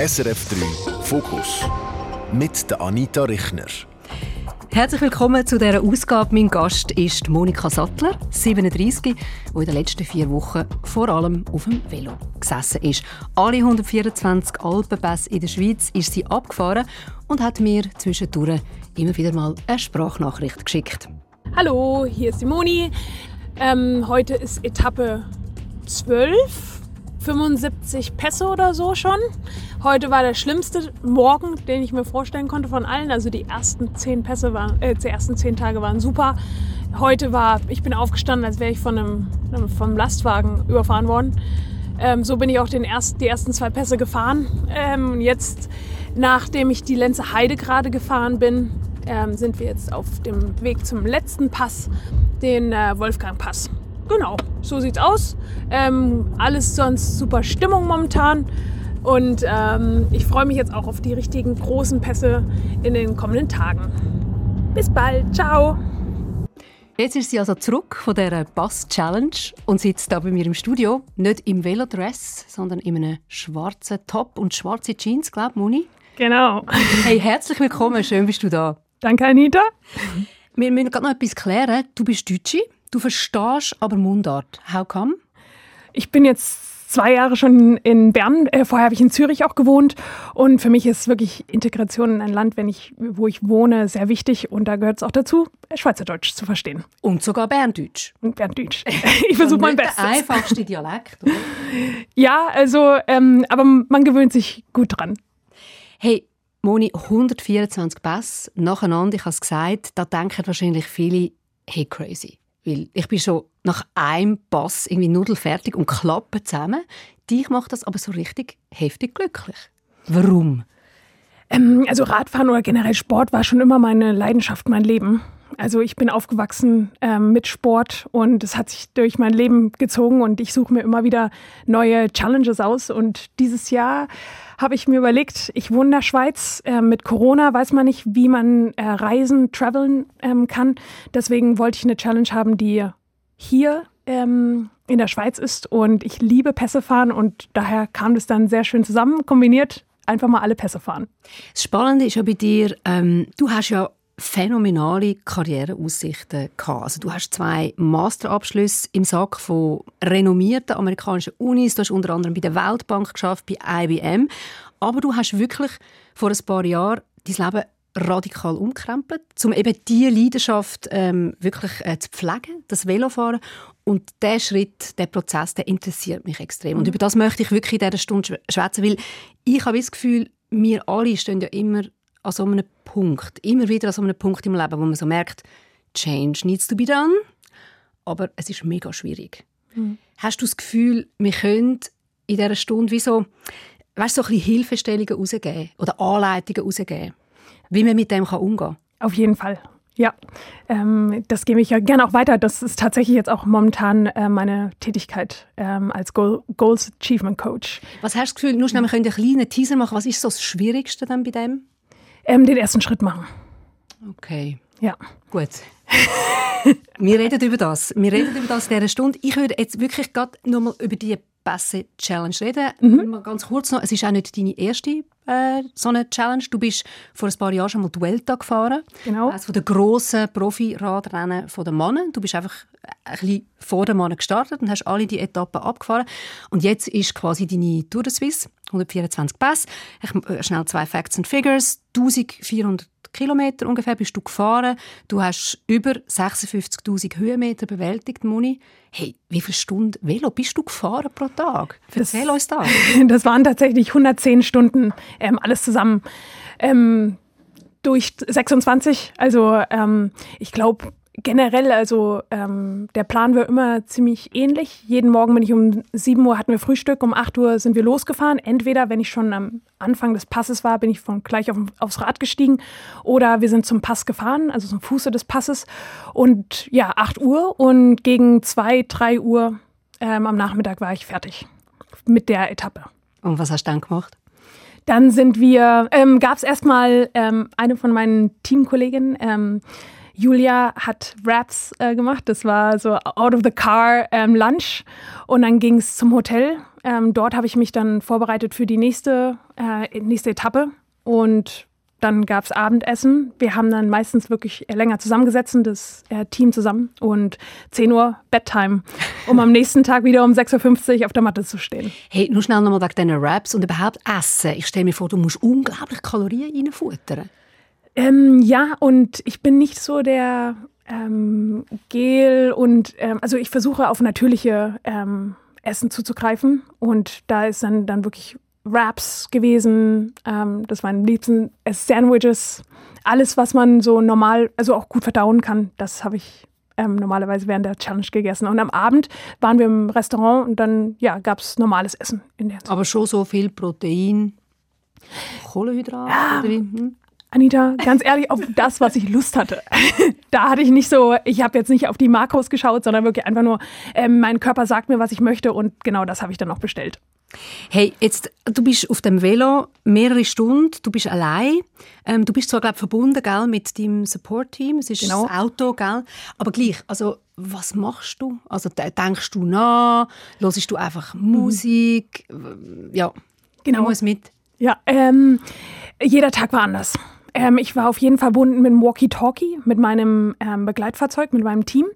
SRF 3 Fokus mit der Anita Richner. Herzlich willkommen zu dieser Ausgabe. Mein Gast ist Monika Sattler, 37, die in den letzten vier Wochen vor allem auf dem Velo gesessen ist. Alle 124 Alpenpässe in der Schweiz ist sie abgefahren und hat mir zwischendurch immer wieder mal eine Sprachnachricht geschickt. Hallo, hier ist die Moni. Ähm, heute ist Etappe 12, 75 Pässe oder so schon. Heute war der schlimmste Morgen, den ich mir vorstellen konnte von allen. Also die ersten zehn Pässe waren, äh, die ersten zehn Tage waren super. Heute war, ich bin aufgestanden, als wäre ich von einem, vom Lastwagen überfahren worden. Ähm, so bin ich auch den ersten, die ersten zwei Pässe gefahren. Ähm, jetzt, nachdem ich die Lenze Heide gerade gefahren bin, ähm, sind wir jetzt auf dem Weg zum letzten Pass, den äh, Wolfgang-Pass. Genau, so sieht's aus. Ähm, alles sonst super Stimmung momentan. Und ähm, ich freue mich jetzt auch auf die richtigen großen Pässe in den kommenden Tagen. Bis bald, ciao! Jetzt ist sie also zurück von dieser Bass-Challenge und sitzt da bei mir im Studio. Nicht im Velodress, sondern in einem schwarzen Top und schwarze Jeans, glaube ich, Moni. Genau. Hey, herzlich willkommen, schön bist du da. Danke, Anita. Wir müssen gerade noch etwas klären. Du bist Deutsche, du verstehst aber Mundart. How come? Ich bin jetzt zwei Jahre schon in Bern. Äh, vorher habe ich in Zürich auch gewohnt. Und für mich ist wirklich Integration in ein Land, wenn ich, wo ich wohne, sehr wichtig. Und da gehört es auch dazu, Schweizerdeutsch zu verstehen. Und sogar Berndeutsch. Und Berndeutsch. Ich versuche mein Bestes. Der einfachste Dialekt, oder? Ja, also, ähm, aber man gewöhnt sich gut dran. Hey, Moni, 124 Pässe nacheinander, ich habe es gesagt, da denken wahrscheinlich viele, hey, crazy. Weil ich bin schon nach einem Pass irgendwie nudelfertig und klappe zusammen. Dich macht das aber so richtig heftig glücklich. Warum? Ähm, also Radfahren oder generell Sport war schon immer meine Leidenschaft, mein Leben. Also ich bin aufgewachsen ähm, mit Sport und es hat sich durch mein Leben gezogen und ich suche mir immer wieder neue Challenges aus. Und dieses Jahr habe ich mir überlegt, ich wohne in der Schweiz. Äh, mit Corona weiß man nicht, wie man äh, reisen, traveln ähm, kann. Deswegen wollte ich eine Challenge haben, die hier ähm, in der Schweiz ist. Und ich liebe Pässe fahren und daher kam das dann sehr schön zusammen, kombiniert einfach mal alle Pässe fahren. Das Spannende ist ja bei dir, ähm, du hast ja phänomenale Karriereaussichten gehabt. Also du hast zwei Masterabschlüsse im Sack von renommierten amerikanischen Unis. Du hast unter anderem bei der Weltbank geschafft, bei IBM. Aber du hast wirklich vor ein paar Jahren dein Leben radikal umkrempelt, um eben diese Leidenschaft ähm, wirklich äh, zu pflegen, das Velofahren. Und der Schritt, der Prozess, der interessiert mich extrem. Und mhm. über das möchte ich wirklich in dieser Stunde schwätzen, weil ich habe das Gefühl, wir alle stehen ja immer an so einem Punkt, immer wieder an so einem Punkt im Leben, wo man so merkt, Change needs to be done, aber es ist mega schwierig. Mhm. Hast du das Gefühl, wir können in dieser Stunde wie so, weißt, so ein bisschen Hilfestellungen rausgeben oder Anleitungen rausgeben, wie man mit dem umgehen kann? Auf jeden Fall. Ja, ähm, das gebe ich ja gerne auch weiter. Das ist tatsächlich jetzt auch momentan äh, meine Tätigkeit ähm, als Goal Goals Achievement Coach. Was hast du das Gefühl, nur schnell, wir können einen kleinen Teaser machen, was ist so das Schwierigste dann bei dem? Ähm, den ersten Schritt machen. Okay. Ja. Gut. wir reden über das. Wir reden über das in dieser Stunde. Ich würde jetzt wirklich gerade nochmal über die Pässe Challenge reden. Mhm. Ganz kurz noch, es ist auch nicht deine erste äh, so eine Challenge. Du bist vor ein paar Jahren schon mal Duelta gefahren. Genau. Von den grossen Profi-Radrennen der Männer. Du bist einfach ein bisschen vor den Männern gestartet und hast alle die Etappen abgefahren. Und jetzt ist quasi deine Tour de Suisse, 124 Pässe. Ich, äh, schnell zwei Facts and Figures. 1400 Kilometer ungefähr bist du gefahren. Du hast über 56.000 Höhenmeter bewältigt, Moni. Hey, wie viele Stunden Velo bist du gefahren pro Tag? Erzähl das, uns das. Das waren tatsächlich 110 Stunden, ähm, alles zusammen. Ähm, durch 26. Also ähm, ich glaube, generell, also ähm, der Plan war immer ziemlich ähnlich. Jeden Morgen bin ich um 7 Uhr hatten wir Frühstück, um 8 Uhr sind wir losgefahren. Entweder, wenn ich schon am Anfang des Passes war, bin ich von gleich auf, aufs Rad gestiegen oder wir sind zum Pass gefahren, also zum Fuße des Passes. Und ja, 8 Uhr und gegen 2, 3 Uhr ähm, am Nachmittag war ich fertig mit der Etappe. Und was hast du dann gemacht? Dann sind wir, ähm, gab es erstmal ähm, eine von meinen Teamkolleginnen, ähm, Julia hat Raps äh, gemacht. Das war so out of the car ähm, Lunch. Und dann ging es zum Hotel. Ähm, dort habe ich mich dann vorbereitet für die nächste, äh, nächste Etappe. Und dann gab es Abendessen. Wir haben dann meistens wirklich länger zusammengesetzt, das äh, Team zusammen. Und 10 Uhr Bedtime, um am nächsten Tag wieder um 6.50 Uhr auf der Matte zu stehen. Hey, nur schnell nochmal wegen diesen Raps und überhaupt Essen. Ich stelle mir vor, du musst unglaublich Kalorien reinfuttern. Ähm, ja, und ich bin nicht so der ähm, Gel und ähm, also ich versuche auf natürliche ähm, Essen zuzugreifen und da ist dann, dann wirklich Wraps gewesen, ähm, das waren liebsten äh, Sandwiches, alles, was man so normal, also auch gut verdauen kann, das habe ich ähm, normalerweise während der Challenge gegessen. Und am Abend waren wir im Restaurant und dann ja, gab es normales Essen in der Zeit. Aber schon so viel Protein, Kohlenhydrate? Ja. Hm? Anita, ganz ehrlich, auf das, was ich Lust hatte. da hatte ich nicht so, ich habe jetzt nicht auf die Makros geschaut, sondern wirklich einfach nur, ähm, mein Körper sagt mir, was ich möchte und genau das habe ich dann auch bestellt. Hey, jetzt, du bist auf dem Velo mehrere Stunden, du bist allein. Ähm, du bist zwar, glaube verbunden gell, mit deinem Support-Team, es ist genau. das Auto, gell? aber gleich, also was machst du? Also denkst du nach? Hörst du einfach mhm. Musik? Ja, genau. Nimm mit. Ja, ähm, jeder Tag war anders. Ähm, ich war auf jeden Fall verbunden mit dem Walkie-Talkie, mit meinem ähm, Begleitfahrzeug, mit meinem Team.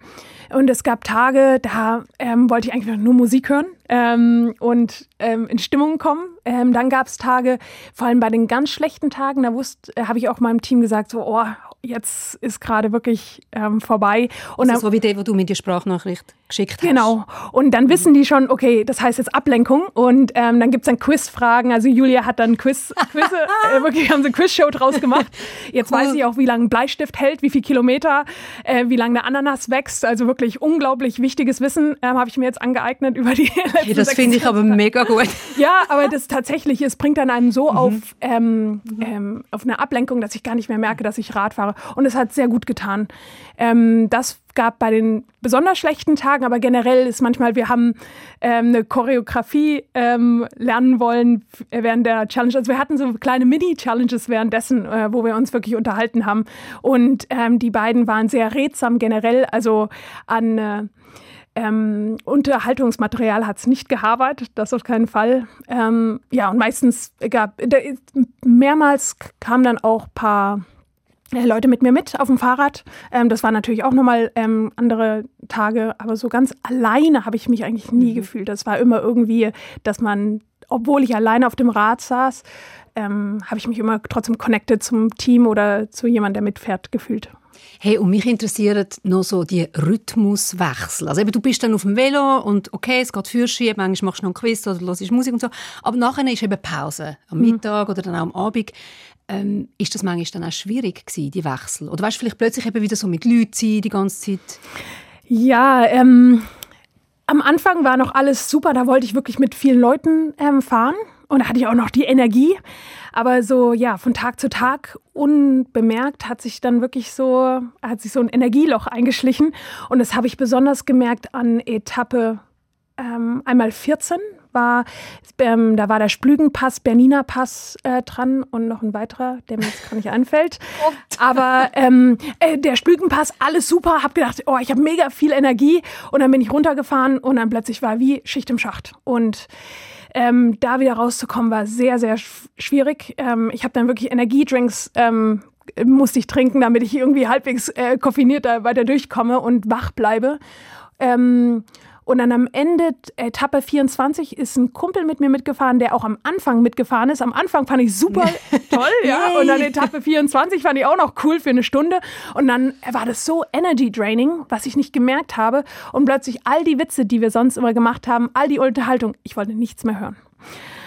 Und es gab Tage, da ähm, wollte ich eigentlich nur Musik hören ähm, und ähm, in Stimmung kommen. Ähm, dann gab es Tage, vor allem bei den ganz schlechten Tagen, da wusste, äh, habe ich auch meinem Team gesagt, so, oh, jetzt ist gerade wirklich vorbei. Und also so wie der, wo du mir die Sprachnachricht geschickt hast. Genau. Und dann wissen die schon, okay, das heißt jetzt Ablenkung. Und ähm, dann gibt es dann Quizfragen. Also Julia hat dann Quiz, Quiz äh, wirklich haben sie eine Quizshow draus gemacht. Jetzt cool. weiß ich auch, wie lange ein Bleistift hält, wie viel Kilometer, äh, wie lange eine Ananas wächst. Also wirklich unglaublich wichtiges Wissen ähm, habe ich mir jetzt angeeignet über die letzten hey, Das finde ich aber mega gut. Ja, aber das tatsächlich, es bringt dann einem so mhm. auf, ähm, ähm, auf eine Ablenkung, dass ich gar nicht mehr merke, dass ich Rad fahre. Und es hat sehr gut getan. Ähm, das gab bei den besonders schlechten Tagen, aber generell ist manchmal, wir haben ähm, eine Choreografie ähm, lernen wollen während der Challenge. Also wir hatten so kleine Mini-Challenges währenddessen, äh, wo wir uns wirklich unterhalten haben. Und ähm, die beiden waren sehr redsam generell, also an äh, ähm, Unterhaltungsmaterial hat es nicht gehabert, das auf keinen Fall. Ähm, ja, und meistens gab, mehrmals kamen dann auch ein paar äh, Leute mit mir mit auf dem Fahrrad. Ähm, das waren natürlich auch nochmal ähm, andere Tage, aber so ganz alleine habe ich mich eigentlich nie mhm. gefühlt. Das war immer irgendwie, dass man, obwohl ich alleine auf dem Rad saß, ähm, habe ich mich immer trotzdem connected zum Team oder zu jemandem, der mitfährt, gefühlt. Hey, und mich interessiert noch so die Rhythmuswechsel. Also eben, du bist dann auf dem Velo und okay, es geht Führerschein, manchmal machst du noch einen Quiz oder hörst Musik und so, aber nachher ist eben Pause, am mhm. Mittag oder dann auch am Abend. Ähm, ist das manchmal dann auch schwierig gewesen, die Wechsel? Oder weißt du, vielleicht plötzlich eben wieder so mit Leuten sein die ganze Zeit? Ja, ähm, am Anfang war noch alles super, da wollte ich wirklich mit vielen Leuten ähm, fahren und da hatte ich auch noch die Energie. Aber so, ja, von Tag zu Tag unbemerkt hat sich dann wirklich so, hat sich so ein Energieloch eingeschlichen. Und das habe ich besonders gemerkt an Etappe ähm, einmal 14 war, ähm, da war der Splügenpass, Berniner Pass äh, dran und noch ein weiterer, der mir jetzt gar nicht anfällt. Aber ähm, äh, der Splügenpass, alles super, hab gedacht, oh, ich habe mega viel Energie und dann bin ich runtergefahren und dann plötzlich war wie Schicht im Schacht. Und ähm, da wieder rauszukommen, war sehr, sehr schwierig. Ähm, ich habe dann wirklich Energiedrinks ähm, musste ich trinken, damit ich irgendwie halbwegs äh, koffiniert da weiter durchkomme und wach bleibe. Ähm, und dann am Ende, Etappe 24, ist ein Kumpel mit mir mitgefahren, der auch am Anfang mitgefahren ist. Am Anfang fand ich super toll, ja. Und dann Etappe 24 fand ich auch noch cool für eine Stunde. Und dann war das so Energy Draining, was ich nicht gemerkt habe. Und plötzlich all die Witze, die wir sonst immer gemacht haben, all die Unterhaltung, ich wollte nichts mehr hören.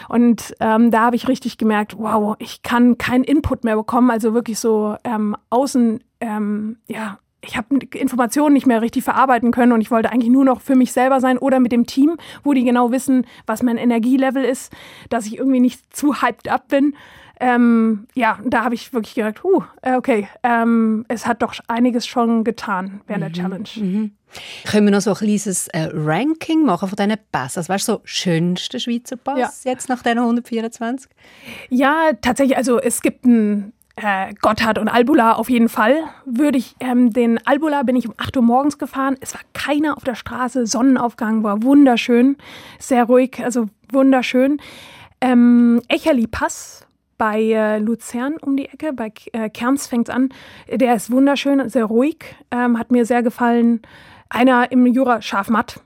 Und ähm, da habe ich richtig gemerkt, wow, ich kann keinen Input mehr bekommen, also wirklich so ähm, außen, ähm, ja, ich habe Informationen nicht mehr richtig verarbeiten können und ich wollte eigentlich nur noch für mich selber sein oder mit dem Team, wo die genau wissen, was mein Energielevel ist, dass ich irgendwie nicht zu hyped up bin. Ähm, ja, da habe ich wirklich gedacht, huh, äh, okay, ähm, es hat doch einiges schon getan während mhm, der Challenge. Mhm. Können wir noch so ein kleines äh, Ranking machen von diesen Pass? Also, weißt du, so schönster Schweizer Pass ja. jetzt nach diesen 124? Ja, tatsächlich. Also, es gibt ein äh, Gotthard und Albula auf jeden Fall. Würde ich ähm, den Albula bin ich um 8 Uhr morgens gefahren. Es war keiner auf der Straße. Sonnenaufgang war wunderschön, sehr ruhig, also wunderschön. Ähm, Echerli Pass bei äh, Luzern um die Ecke, bei äh, Kerns fängt an. Der ist wunderschön, sehr ruhig, ähm, hat mir sehr gefallen. Einer im Jura Schafmatt.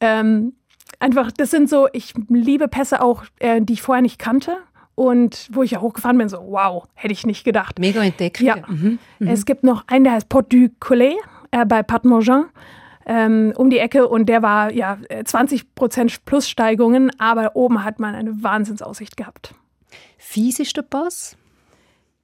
Ähm, einfach, das sind so, ich liebe Pässe auch, äh, die ich vorher nicht kannte. Und wo ich ja hochgefahren bin, so, wow, hätte ich nicht gedacht. Mega entdeckt. Ja. Mhm. Mhm. Es gibt noch einen, der heißt Port du Collet äh, bei Patmorgin ähm, um die Ecke und der war ja 20 Prozent Plussteigungen, aber oben hat man eine Wahnsinnsaussicht gehabt. Fies ist der Pass?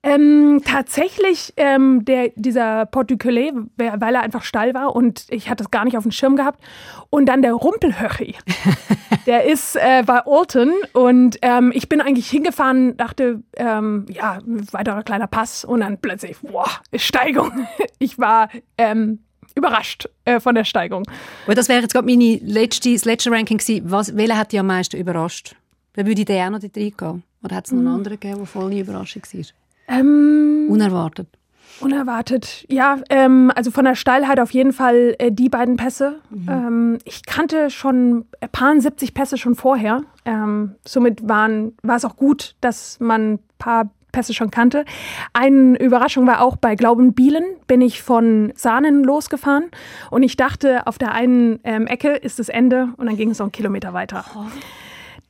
Ähm, tatsächlich ähm, der, dieser Port du Collet, weil er einfach steil war und ich hatte es gar nicht auf dem Schirm gehabt. Und dann der Rumpelhöchi. der ist äh, bei Alton und ähm, ich bin eigentlich hingefahren, dachte, ähm, ja, weiterer kleiner Pass und dann plötzlich, boah, Steigung. ich war ähm, überrascht äh, von der Steigung. Und das wäre jetzt gerade meine letzte, das letzte Ranking gewesen. Was, welcher hat dich am meisten überrascht? Dann würde ich den auch noch dort reingehen. Oder hat es noch einen mhm. anderen gegeben, der voll eine Überraschung war? Ähm, Unerwartet. Unerwartet, ja. Ähm, also von der Steilheit auf jeden Fall äh, die beiden Pässe. Mhm. Ähm, ich kannte schon ein paar 70 Pässe schon vorher. Ähm, somit waren, war es auch gut, dass man ein paar Pässe schon kannte. Eine Überraschung war auch bei Glaubenbielen, bin ich von Sahnen losgefahren und ich dachte, auf der einen ähm, Ecke ist das Ende und dann ging es noch einen Kilometer weiter. Oh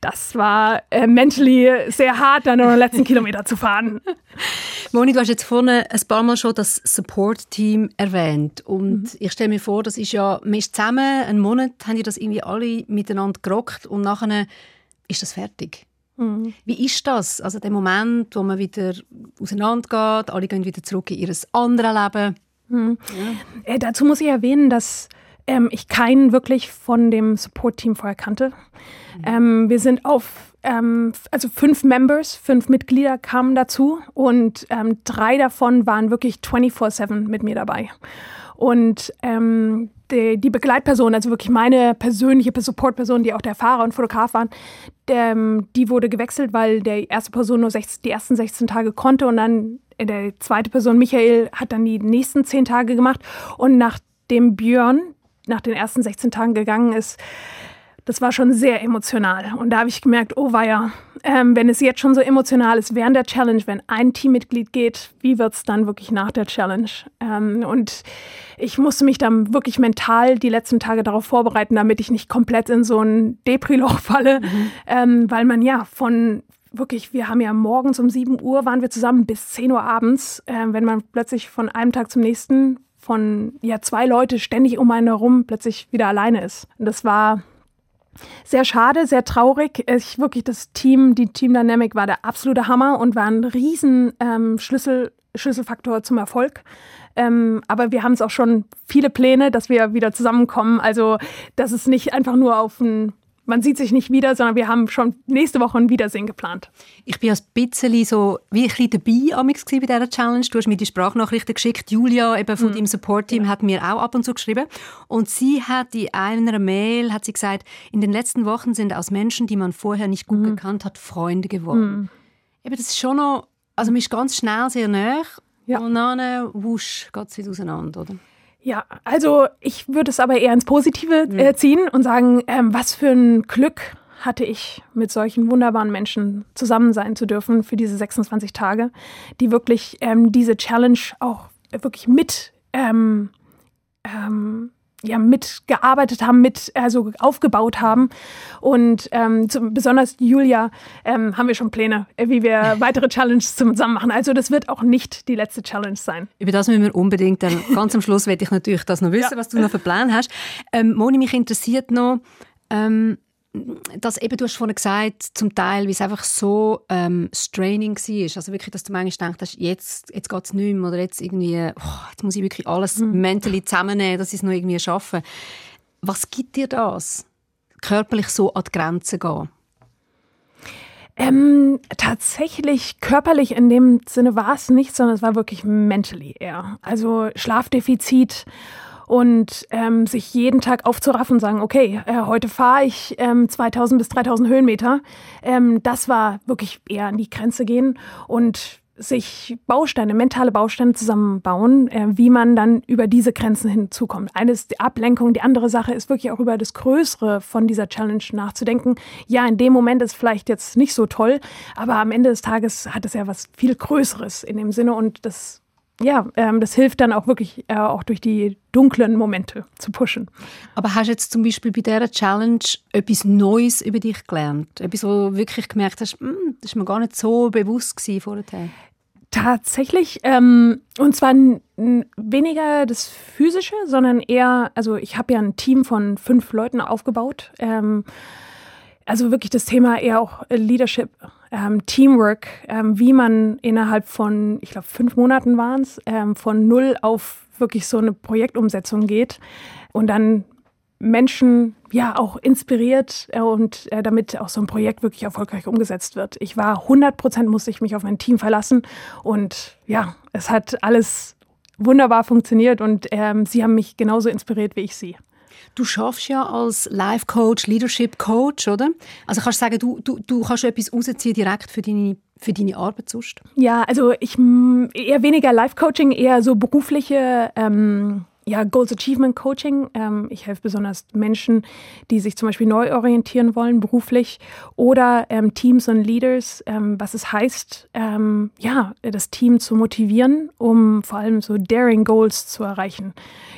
das war äh, mentally sehr hart, dann noch den letzten Kilometer zu fahren. Moni, du hast jetzt vorne ein paar Mal schon das Support-Team erwähnt. Und mhm. ich stelle mir vor, das ist ja, man ist zusammen, einen Monat haben die das irgendwie alle miteinander gerockt und nachher ist das fertig. Mhm. Wie ist das? Also der Moment, wo man wieder auseinandergeht, alle gehen wieder zurück in ihr anderes Leben. Mhm. Ja. Äh, dazu muss ich erwähnen, dass ähm, ich keinen wirklich von dem Support-Team vorher kannte. Mhm. Ähm, wir sind auf, ähm, also fünf Members, fünf Mitglieder kamen dazu und ähm, drei davon waren wirklich 24-7 mit mir dabei. Und ähm, die, die, Begleitperson, also wirklich meine persönliche Support-Person, die auch der Fahrer und Fotograf waren, der, ähm, die wurde gewechselt, weil der erste Person nur 16, die ersten 16 Tage konnte und dann der zweite Person, Michael, hat dann die nächsten 10 Tage gemacht. Und nachdem Björn, nach den ersten 16 Tagen gegangen ist, das war schon sehr emotional. Und da habe ich gemerkt, oh weia, ähm, wenn es jetzt schon so emotional ist während der Challenge, wenn ein Teammitglied geht, wie wird es dann wirklich nach der Challenge? Ähm, und ich musste mich dann wirklich mental die letzten Tage darauf vorbereiten, damit ich nicht komplett in so ein Depri-Loch falle, mhm. ähm, weil man ja von wirklich, wir haben ja morgens um 7 Uhr waren wir zusammen bis 10 Uhr abends, äh, wenn man plötzlich von einem Tag zum nächsten von ja zwei Leute ständig um einen herum plötzlich wieder alleine ist. Und das war sehr schade, sehr traurig. Ich wirklich das Team, die Team Dynamic war der absolute Hammer und war ein riesen ähm, Schlüssel, Schlüsselfaktor zum Erfolg. Ähm, aber wir haben es auch schon viele Pläne, dass wir wieder zusammenkommen. Also, dass es nicht einfach nur auf ein man sieht sich nicht wieder, sondern wir haben schon nächste Woche ein Wiedersehen geplant. Ich bin ein bisschen so wie ein bisschen dabei bei dieser Challenge. Du hast mir die Sprachnachrichten geschickt. Julia eben von mhm. deinem Support-Team ja. hat mir auch ab und zu geschrieben. Und sie hat in einer Mail hat sie gesagt, in den letzten Wochen sind aus Menschen, die man vorher nicht gut mhm. gekannt hat, Freunde geworden. Mhm. Eben, das ist schon noch, also man ist ganz schnell sehr nah ja. und dann wusch, geht es wieder auseinander, oder? Ja, also ich würde es aber eher ins Positive mhm. äh, ziehen und sagen, ähm, was für ein Glück hatte ich, mit solchen wunderbaren Menschen zusammen sein zu dürfen für diese 26 Tage, die wirklich ähm, diese Challenge auch wirklich mit ähm, ähm, ja, mitgearbeitet haben, mit also aufgebaut haben. Und ähm, zum, besonders Julia ähm, haben wir schon Pläne, äh, wie wir weitere Challenges zusammen machen. Also das wird auch nicht die letzte Challenge sein. Über das müssen wir unbedingt dann ganz am Schluss werde ich natürlich das noch wissen, ja. was du noch für Pläne hast. Ähm, Moni, mich interessiert noch, ähm, dass eben, du hast vorhin gesagt, zum Teil, wie es einfach so ähm, straining war. Also wirklich, dass du manchmal denkst, jetzt, jetzt geht es nicht mehr oder jetzt irgendwie, oh, jetzt muss ich wirklich alles mhm. mentally zusammennehmen, dass ich es noch irgendwie schaffe. Was gibt dir das, körperlich so an die Grenzen gehen? Ähm, tatsächlich körperlich in dem Sinne war es nicht, sondern es war wirklich mentally eher. Also Schlafdefizit und ähm, sich jeden Tag aufzuraffen und sagen, okay, äh, heute fahre ich ähm, 2000 bis 3000 Höhenmeter. Ähm, das war wirklich eher an die Grenze gehen und sich Bausteine, mentale Bausteine zusammenbauen, äh, wie man dann über diese Grenzen hinzukommt. Eine ist die Ablenkung, die andere Sache ist wirklich auch über das Größere von dieser Challenge nachzudenken. Ja, in dem Moment ist vielleicht jetzt nicht so toll, aber am Ende des Tages hat es ja was viel Größeres in dem Sinne und das ja, ähm, das hilft dann auch wirklich äh, auch durch die dunklen Momente zu pushen. Aber hast du jetzt zum Beispiel bei dieser Challenge etwas Neues über dich gelernt? Etwas, wo du wirklich gemerkt hast, hm, das war mir gar nicht so bewusst vorher? Tatsächlich, ähm, und zwar weniger das Physische, sondern eher, also ich habe ja ein Team von fünf Leuten aufgebaut. Ähm, also wirklich das Thema eher auch Leadership, ähm, Teamwork, ähm, wie man innerhalb von, ich glaube, fünf Monaten waren es, ähm, von null auf wirklich so eine Projektumsetzung geht und dann Menschen ja auch inspiriert äh, und äh, damit auch so ein Projekt wirklich erfolgreich umgesetzt wird. Ich war 100 Prozent, musste ich mich auf mein Team verlassen und ja, es hat alles wunderbar funktioniert und ähm, sie haben mich genauso inspiriert wie ich sie. Du schaffst ja als Life Coach, Leadership Coach, oder? Also kannst du sagen, du, du, du kannst etwas rausziehen direkt für deine für deine Arbeit sonst? Ja, also ich eher weniger Life Coaching, eher so berufliche ähm, ja, Goals Achievement Coaching. Ähm, ich helfe besonders Menschen, die sich zum Beispiel neu orientieren wollen, beruflich, oder ähm, Teams und Leaders, ähm, was es heißt, ähm, ja, das Team zu motivieren, um vor allem so Daring Goals zu erreichen.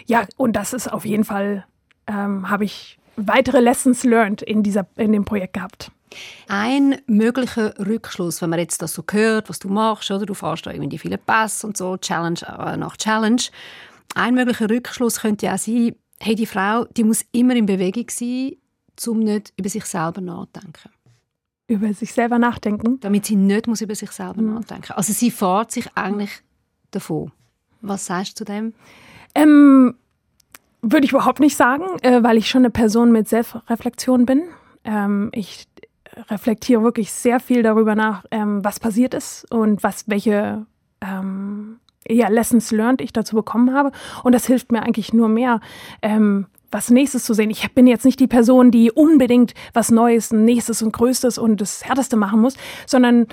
Ja, und das ist auf jeden Fall ähm, habe ich weitere Lessons learned in, dieser, in dem Projekt gehabt. Ein möglicher Rückschluss, wenn man jetzt das so hört, was du machst, oder du fährst da irgendwie viele Pass und so, Challenge äh, nach Challenge. Ein möglicher Rückschluss könnte ja auch sein, hey, die Frau, die muss immer in Bewegung sein, um nicht über sich selber nachzudenken. Über sich selber nachdenken? Damit sie nicht muss über sich selber mhm. nachdenken. Also sie fährt sich eigentlich davon. Was sagst du zu dem? Ähm, würde ich überhaupt nicht sagen, äh, weil ich schon eine Person mit Selbstreflexion bin. Ähm, ich reflektiere wirklich sehr viel darüber nach, ähm, was passiert ist und was welche ähm, ja, Lessons learned ich dazu bekommen habe. Und das hilft mir eigentlich nur mehr, ähm, was Nächstes zu sehen. Ich bin jetzt nicht die Person, die unbedingt was Neues, Nächstes und Größtes und das Härteste machen muss, sondern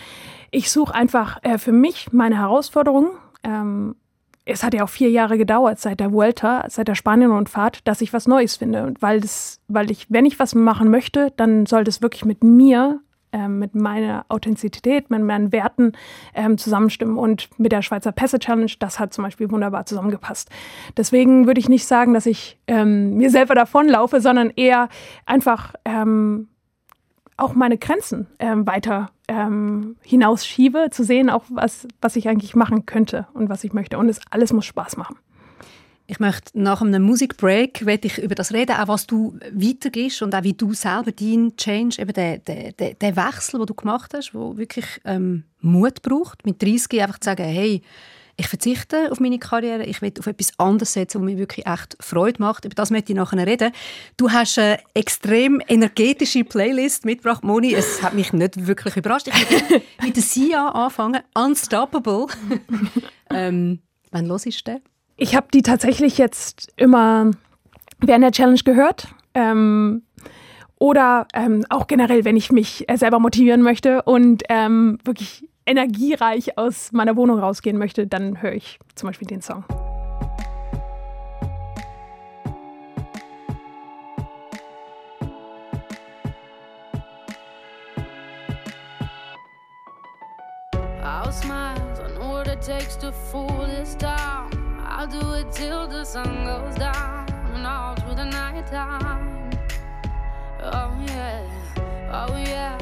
ich suche einfach äh, für mich meine Herausforderungen ähm, es hat ja auch vier Jahre gedauert seit der Vuelta, seit der Spanien-Rundfahrt, dass ich was Neues finde. Und weil das, weil ich, wenn ich was machen möchte, dann soll das wirklich mit mir, ähm, mit meiner Authentizität, mit meinen Werten ähm, zusammenstimmen. Und mit der Schweizer Pässe Challenge, das hat zum Beispiel wunderbar zusammengepasst. Deswegen würde ich nicht sagen, dass ich ähm, mir selber davonlaufe, sondern eher einfach ähm, auch meine Grenzen ähm, weiter ähm, hinausschiebe, zu sehen, auch was, was ich eigentlich machen könnte und was ich möchte. Und es alles muss Spaß machen. Ich möchte nach einem Musikbreak ich über das reden, auch was du weitergehst und auch wie du selber deinen Change, eben den, den, den, Wechsel, den du gemacht hast, wo wirklich ähm, Mut braucht, mit 30 einfach zu sagen, hey, ich verzichte auf meine Karriere, ich will auf etwas anderes setzen, was mir wirklich echt Freude macht. Über das möchte ich nachher reden. Du hast eine extrem energetische Playlist mitgebracht, Moni. Es hat mich nicht wirklich überrascht. Ich möchte mit der Sia anfangen, Unstoppable. ähm, wann los ist der? Ich habe die tatsächlich jetzt immer während der Challenge gehört. Ähm, oder ähm, auch generell, wenn ich mich äh, selber motivieren möchte und ähm, wirklich energiereich aus meiner Wohnung rausgehen möchte, dann höre ich zum Beispiel den Song. I'll smile, I know what it takes to fool this town. I'll do it till the sun goes down and all through the night time. Oh yeah, oh yeah.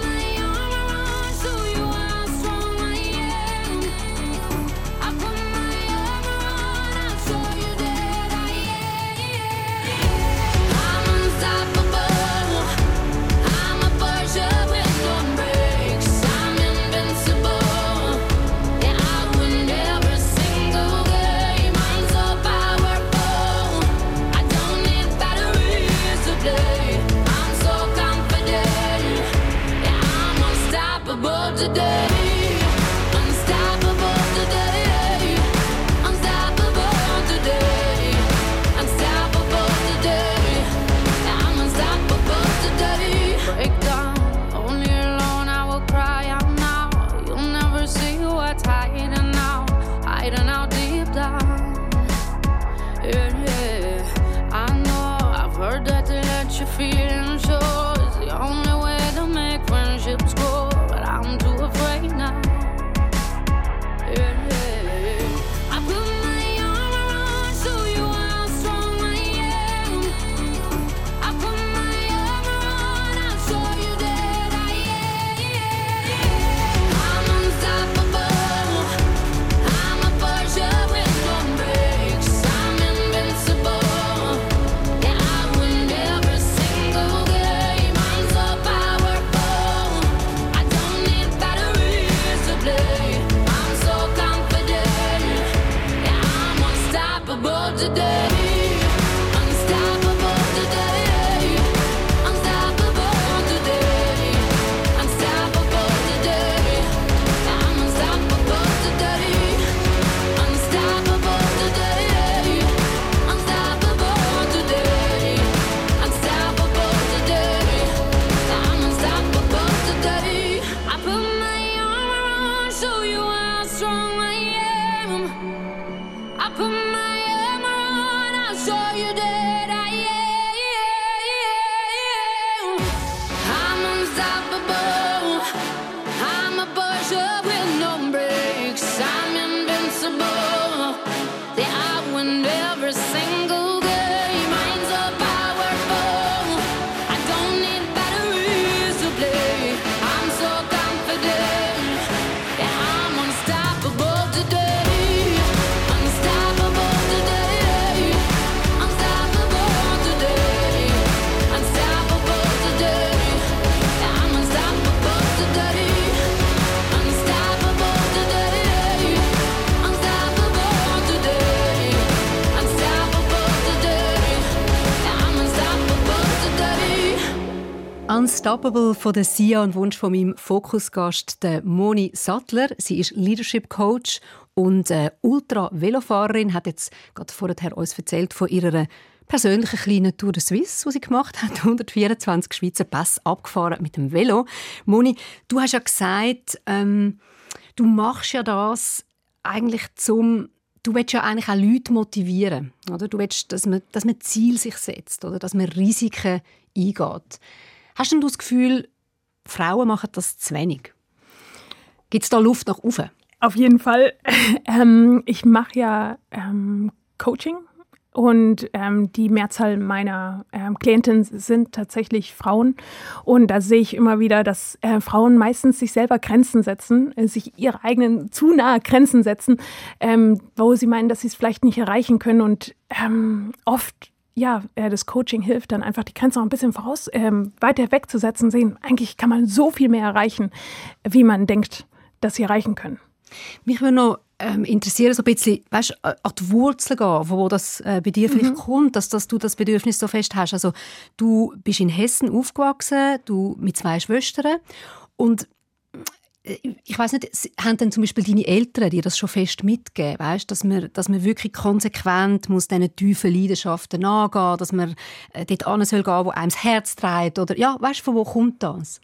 Unstoppable von der Sia und Wunsch von meinem Fokusgast, der Moni Sattler. Sie ist Leadership Coach und äh, Ultra-Velofahrerin. Hat jetzt gerade vorher uns erzählt von ihrer persönlichen kleinen Tour de Suisse, die sie gemacht hat. 124 Schweizer Pass abgefahren mit dem Velo. Moni, du hast ja gesagt, ähm, du machst ja das eigentlich zum Du willst ja eigentlich auch Leute motivieren, oder? Du willst, dass man, dass man Ziel sich setzt, oder? Dass man Risiken eingeht. Hast denn du das Gefühl, Frauen machen das zu wenig? Gibt es da Luft nach oben? Auf jeden Fall. Ähm, ich mache ja ähm, Coaching und ähm, die Mehrzahl meiner ähm, Klientinnen sind tatsächlich Frauen. Und da sehe ich immer wieder, dass äh, Frauen meistens sich selber Grenzen setzen, äh, sich ihre eigenen zu nahe Grenzen setzen, ähm, wo sie meinen, dass sie es vielleicht nicht erreichen können. Und ähm, oft ja, das Coaching hilft dann einfach die Grenze noch ein bisschen voraus, ähm, weiter wegzusetzen, sehen, eigentlich kann man so viel mehr erreichen, wie man denkt, dass sie erreichen können. Mich würde noch ähm, interessieren, so ein bisschen, weißt, äh, an die Wurzeln gehen, wo, wo das äh, bei dir vielleicht kommt, dass, dass du das Bedürfnis so fest hast. Also du bist in Hessen aufgewachsen, du mit zwei Schwestern und ich weiß nicht, haben denn zum Beispiel deine Eltern dir das schon fest mitgegeben, weißt, dass man, dass man wirklich konsequent muss diesen tiefen Leidenschaften nachgehen, dass man äh, dort an soll gehen, wo einem das Herz treibt oder ja, weißt, von wo kommt das?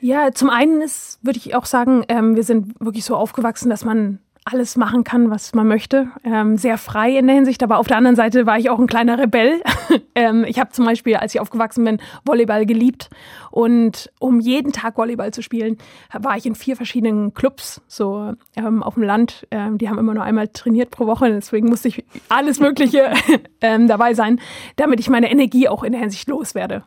Ja, zum einen ist, würde ich auch sagen, ähm, wir sind wirklich so aufgewachsen, dass man alles machen kann, was man möchte. Ähm, sehr frei in der Hinsicht, aber auf der anderen Seite war ich auch ein kleiner Rebell. ähm, ich habe zum Beispiel, als ich aufgewachsen bin, Volleyball geliebt. Und um jeden Tag Volleyball zu spielen, war ich in vier verschiedenen Clubs, so ähm, auf dem Land. Ähm, die haben immer nur einmal trainiert pro Woche, deswegen musste ich alles Mögliche ähm, dabei sein, damit ich meine Energie auch in der Hinsicht loswerde.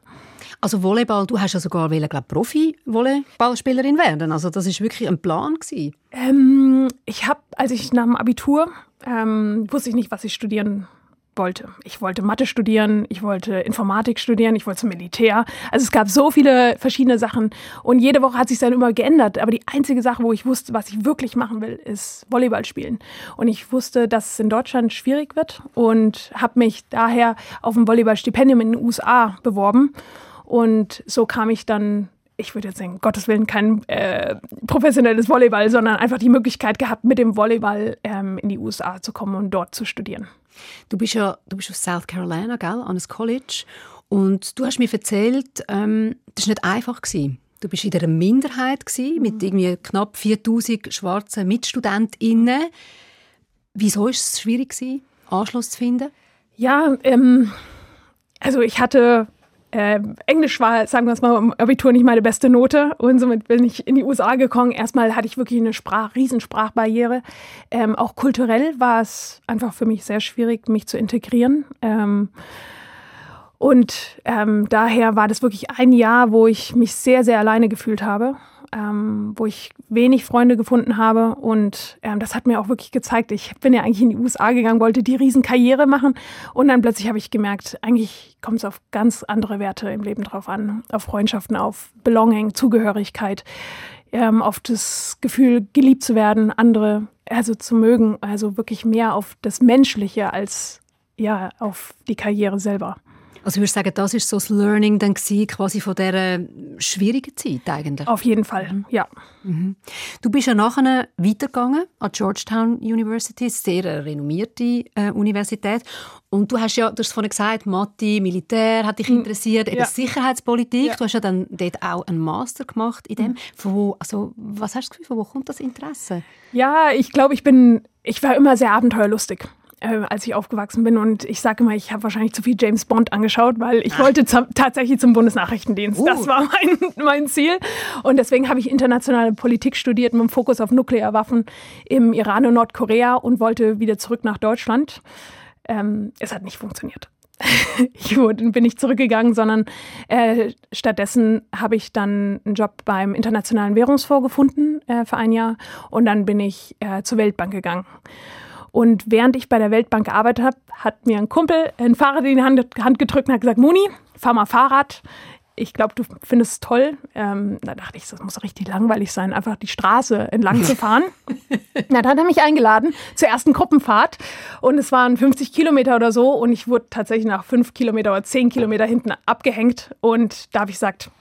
Also Volleyball, du hast ja sogar wollen, glaub, Profi-Volleyballspielerin werden. Also das ist wirklich ein Plan gewesen. Ähm, ich habe, als ich nach dem Abitur, ähm, wusste ich nicht, was ich studieren wollte. Ich wollte Mathe studieren, ich wollte Informatik studieren, ich wollte zum Militär. Also es gab so viele verschiedene Sachen und jede Woche hat sich dann immer geändert. Aber die einzige Sache, wo ich wusste, was ich wirklich machen will, ist Volleyball spielen. Und ich wusste, dass es in Deutschland schwierig wird und habe mich daher auf ein Volleyballstipendium in den USA beworben. Und so kam ich dann ich würde jetzt sagen, Gottes Willen kein äh, professionelles Volleyball, sondern einfach die Möglichkeit gehabt, mit dem Volleyball ähm, in die USA zu kommen und dort zu studieren. Du bist ja du bist aus South Carolina, gell, an einem College. Und du hast mir erzählt, ähm, das war nicht einfach. Gewesen. Du bist in einer Minderheit gewesen, mit irgendwie knapp 4000 schwarzen MitstudentInnen. Wieso war es schwierig, gewesen, Anschluss zu finden? Ja, ähm, also ich hatte äh, Englisch war, sagen wir es mal, im Abitur nicht meine beste Note und somit bin ich in die USA gekommen. Erstmal hatte ich wirklich eine Sprach, Riesensprachbarriere. Ähm, auch kulturell war es einfach für mich sehr schwierig, mich zu integrieren. Ähm, und ähm, daher war das wirklich ein Jahr, wo ich mich sehr, sehr alleine gefühlt habe, ähm, wo ich wenig Freunde gefunden habe. Und ähm, das hat mir auch wirklich gezeigt, ich bin ja eigentlich in die USA gegangen, wollte die Riesenkarriere machen. Und dann plötzlich habe ich gemerkt, eigentlich kommt es auf ganz andere Werte im Leben drauf an. Auf Freundschaften, auf Belonging, Zugehörigkeit, ähm, auf das Gefühl, geliebt zu werden, andere also zu mögen. Also wirklich mehr auf das Menschliche als ja, auf die Karriere selber. Also ich würde sagen, das ist so das Learning dann gewesen, quasi von dieser schwierigen Zeit eigentlich. Auf jeden Fall, ja. Du bist ja nachher weitergegangen an die Georgetown University, eine sehr renommierte äh, Universität. Und du hast ja, du hast vorhin gesagt, Mathe, Militär hat dich interessiert, eben ja. Sicherheitspolitik. Ja. Du hast ja dann dort auch einen Master gemacht in dem. Von wo, also, was hast du das Gefühl, von wo kommt das Interesse? Ja, ich glaube, ich bin, ich war immer sehr abenteuerlustig. Äh, als ich aufgewachsen bin und ich sage immer, ich habe wahrscheinlich zu viel James Bond angeschaut, weil ich wollte zum, tatsächlich zum Bundesnachrichtendienst. Uh. Das war mein, mein Ziel und deswegen habe ich internationale Politik studiert mit dem Fokus auf Nuklearwaffen im Iran und Nordkorea und wollte wieder zurück nach Deutschland. Ähm, es hat nicht funktioniert. ich wurde, bin nicht zurückgegangen, sondern äh, stattdessen habe ich dann einen Job beim Internationalen Währungsfonds gefunden äh, für ein Jahr und dann bin ich äh, zur Weltbank gegangen. Und während ich bei der Weltbank gearbeitet habe, hat mir ein Kumpel ein Fahrrad in die Hand, Hand gedrückt und hat gesagt, Moni, fahr mal Fahrrad. Ich glaube, du findest es toll. Ähm, da dachte ich, das muss richtig langweilig sein, einfach die Straße entlang zu fahren. Na, dann hat er mich eingeladen zur ersten Gruppenfahrt und es waren 50 Kilometer oder so und ich wurde tatsächlich nach fünf Kilometer oder zehn Kilometer hinten abgehängt und da habe ich gesagt,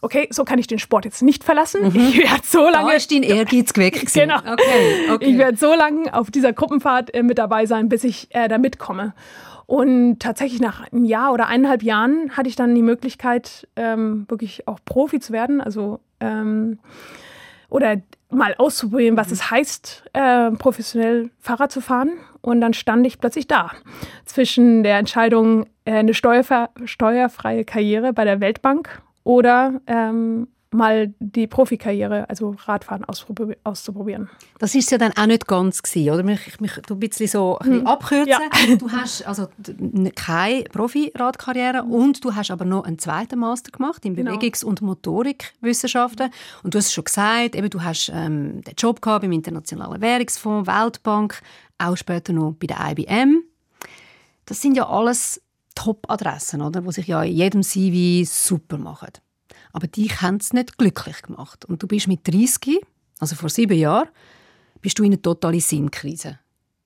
okay, so kann ich den Sport jetzt nicht verlassen. Ich werde so Da lange ist dein Ehrgeiz geweckt. Genau. Okay, okay. ich werde so lange auf dieser Gruppenfahrt äh, mit dabei sein, bis ich äh, da mitkomme. Und tatsächlich nach einem Jahr oder eineinhalb Jahren hatte ich dann die Möglichkeit, ähm, wirklich auch Profi zu werden. Also ähm, oder mal auszuprobieren, was es heißt, äh, professionell Fahrrad zu fahren. Und dann stand ich plötzlich da zwischen der Entscheidung, äh, eine steuerfreie Karriere bei der Weltbank oder ähm, mal die Profikarriere, also Radfahren auszuprobieren. Das ist ja dann auch nicht ganz gewesen, oder? Mich, mich du ein bisschen so ein bisschen abkürzen. Ja. Du hast also keine Profi-Radkarriere und du hast aber noch einen zweiten Master gemacht in Genau. Bewegungs- und Motorikwissenschaften. Und du hast es schon gesagt, eben, du hast ähm, den Job gehabt beim Internationalen Währungsfonds, Weltbank, auch später noch bei der IBM. Das sind ja alles Top-Adressen, oder? Die sich ja in jedem CV super machen. Aber dich haben es nicht glücklich gemacht. Und du bist mit 30, also vor sieben Jahren, bist du in eine totale Sinnkrise.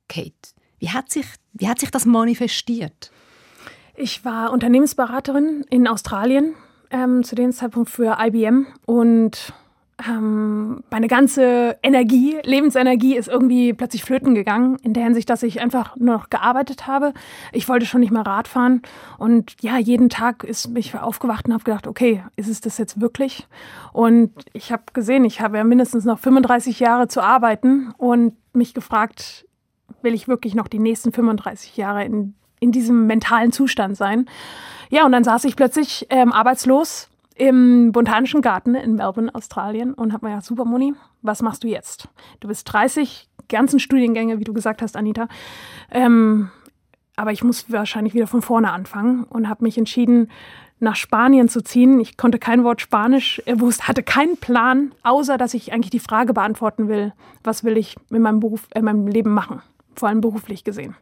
Kate, wie hat sich, wie hat sich das manifestiert? Ich war Unternehmensberaterin in Australien ähm, zu dem Zeitpunkt für IBM und ähm, meine ganze Energie, Lebensenergie ist irgendwie plötzlich flöten gegangen, in der Hinsicht, dass ich einfach nur noch gearbeitet habe. Ich wollte schon nicht mehr Rad fahren und ja, jeden Tag ist mich aufgewacht und habe gedacht, okay, ist es das jetzt wirklich? Und ich habe gesehen, ich habe ja mindestens noch 35 Jahre zu arbeiten und mich gefragt, will ich wirklich noch die nächsten 35 Jahre in, in diesem mentalen Zustand sein? Ja, und dann saß ich plötzlich ähm, arbeitslos im Botanischen Garten in Melbourne, Australien und habe mir gedacht, super Moni, was machst du jetzt? Du bist 30, ganzen Studiengänge, wie du gesagt hast, Anita. Ähm, aber ich muss wahrscheinlich wieder von vorne anfangen und habe mich entschieden, nach Spanien zu ziehen. Ich konnte kein Wort Spanisch, äh, wusste, hatte keinen Plan, außer dass ich eigentlich die Frage beantworten will, was will ich in meinem Beruf, in meinem Leben machen, vor allem beruflich gesehen.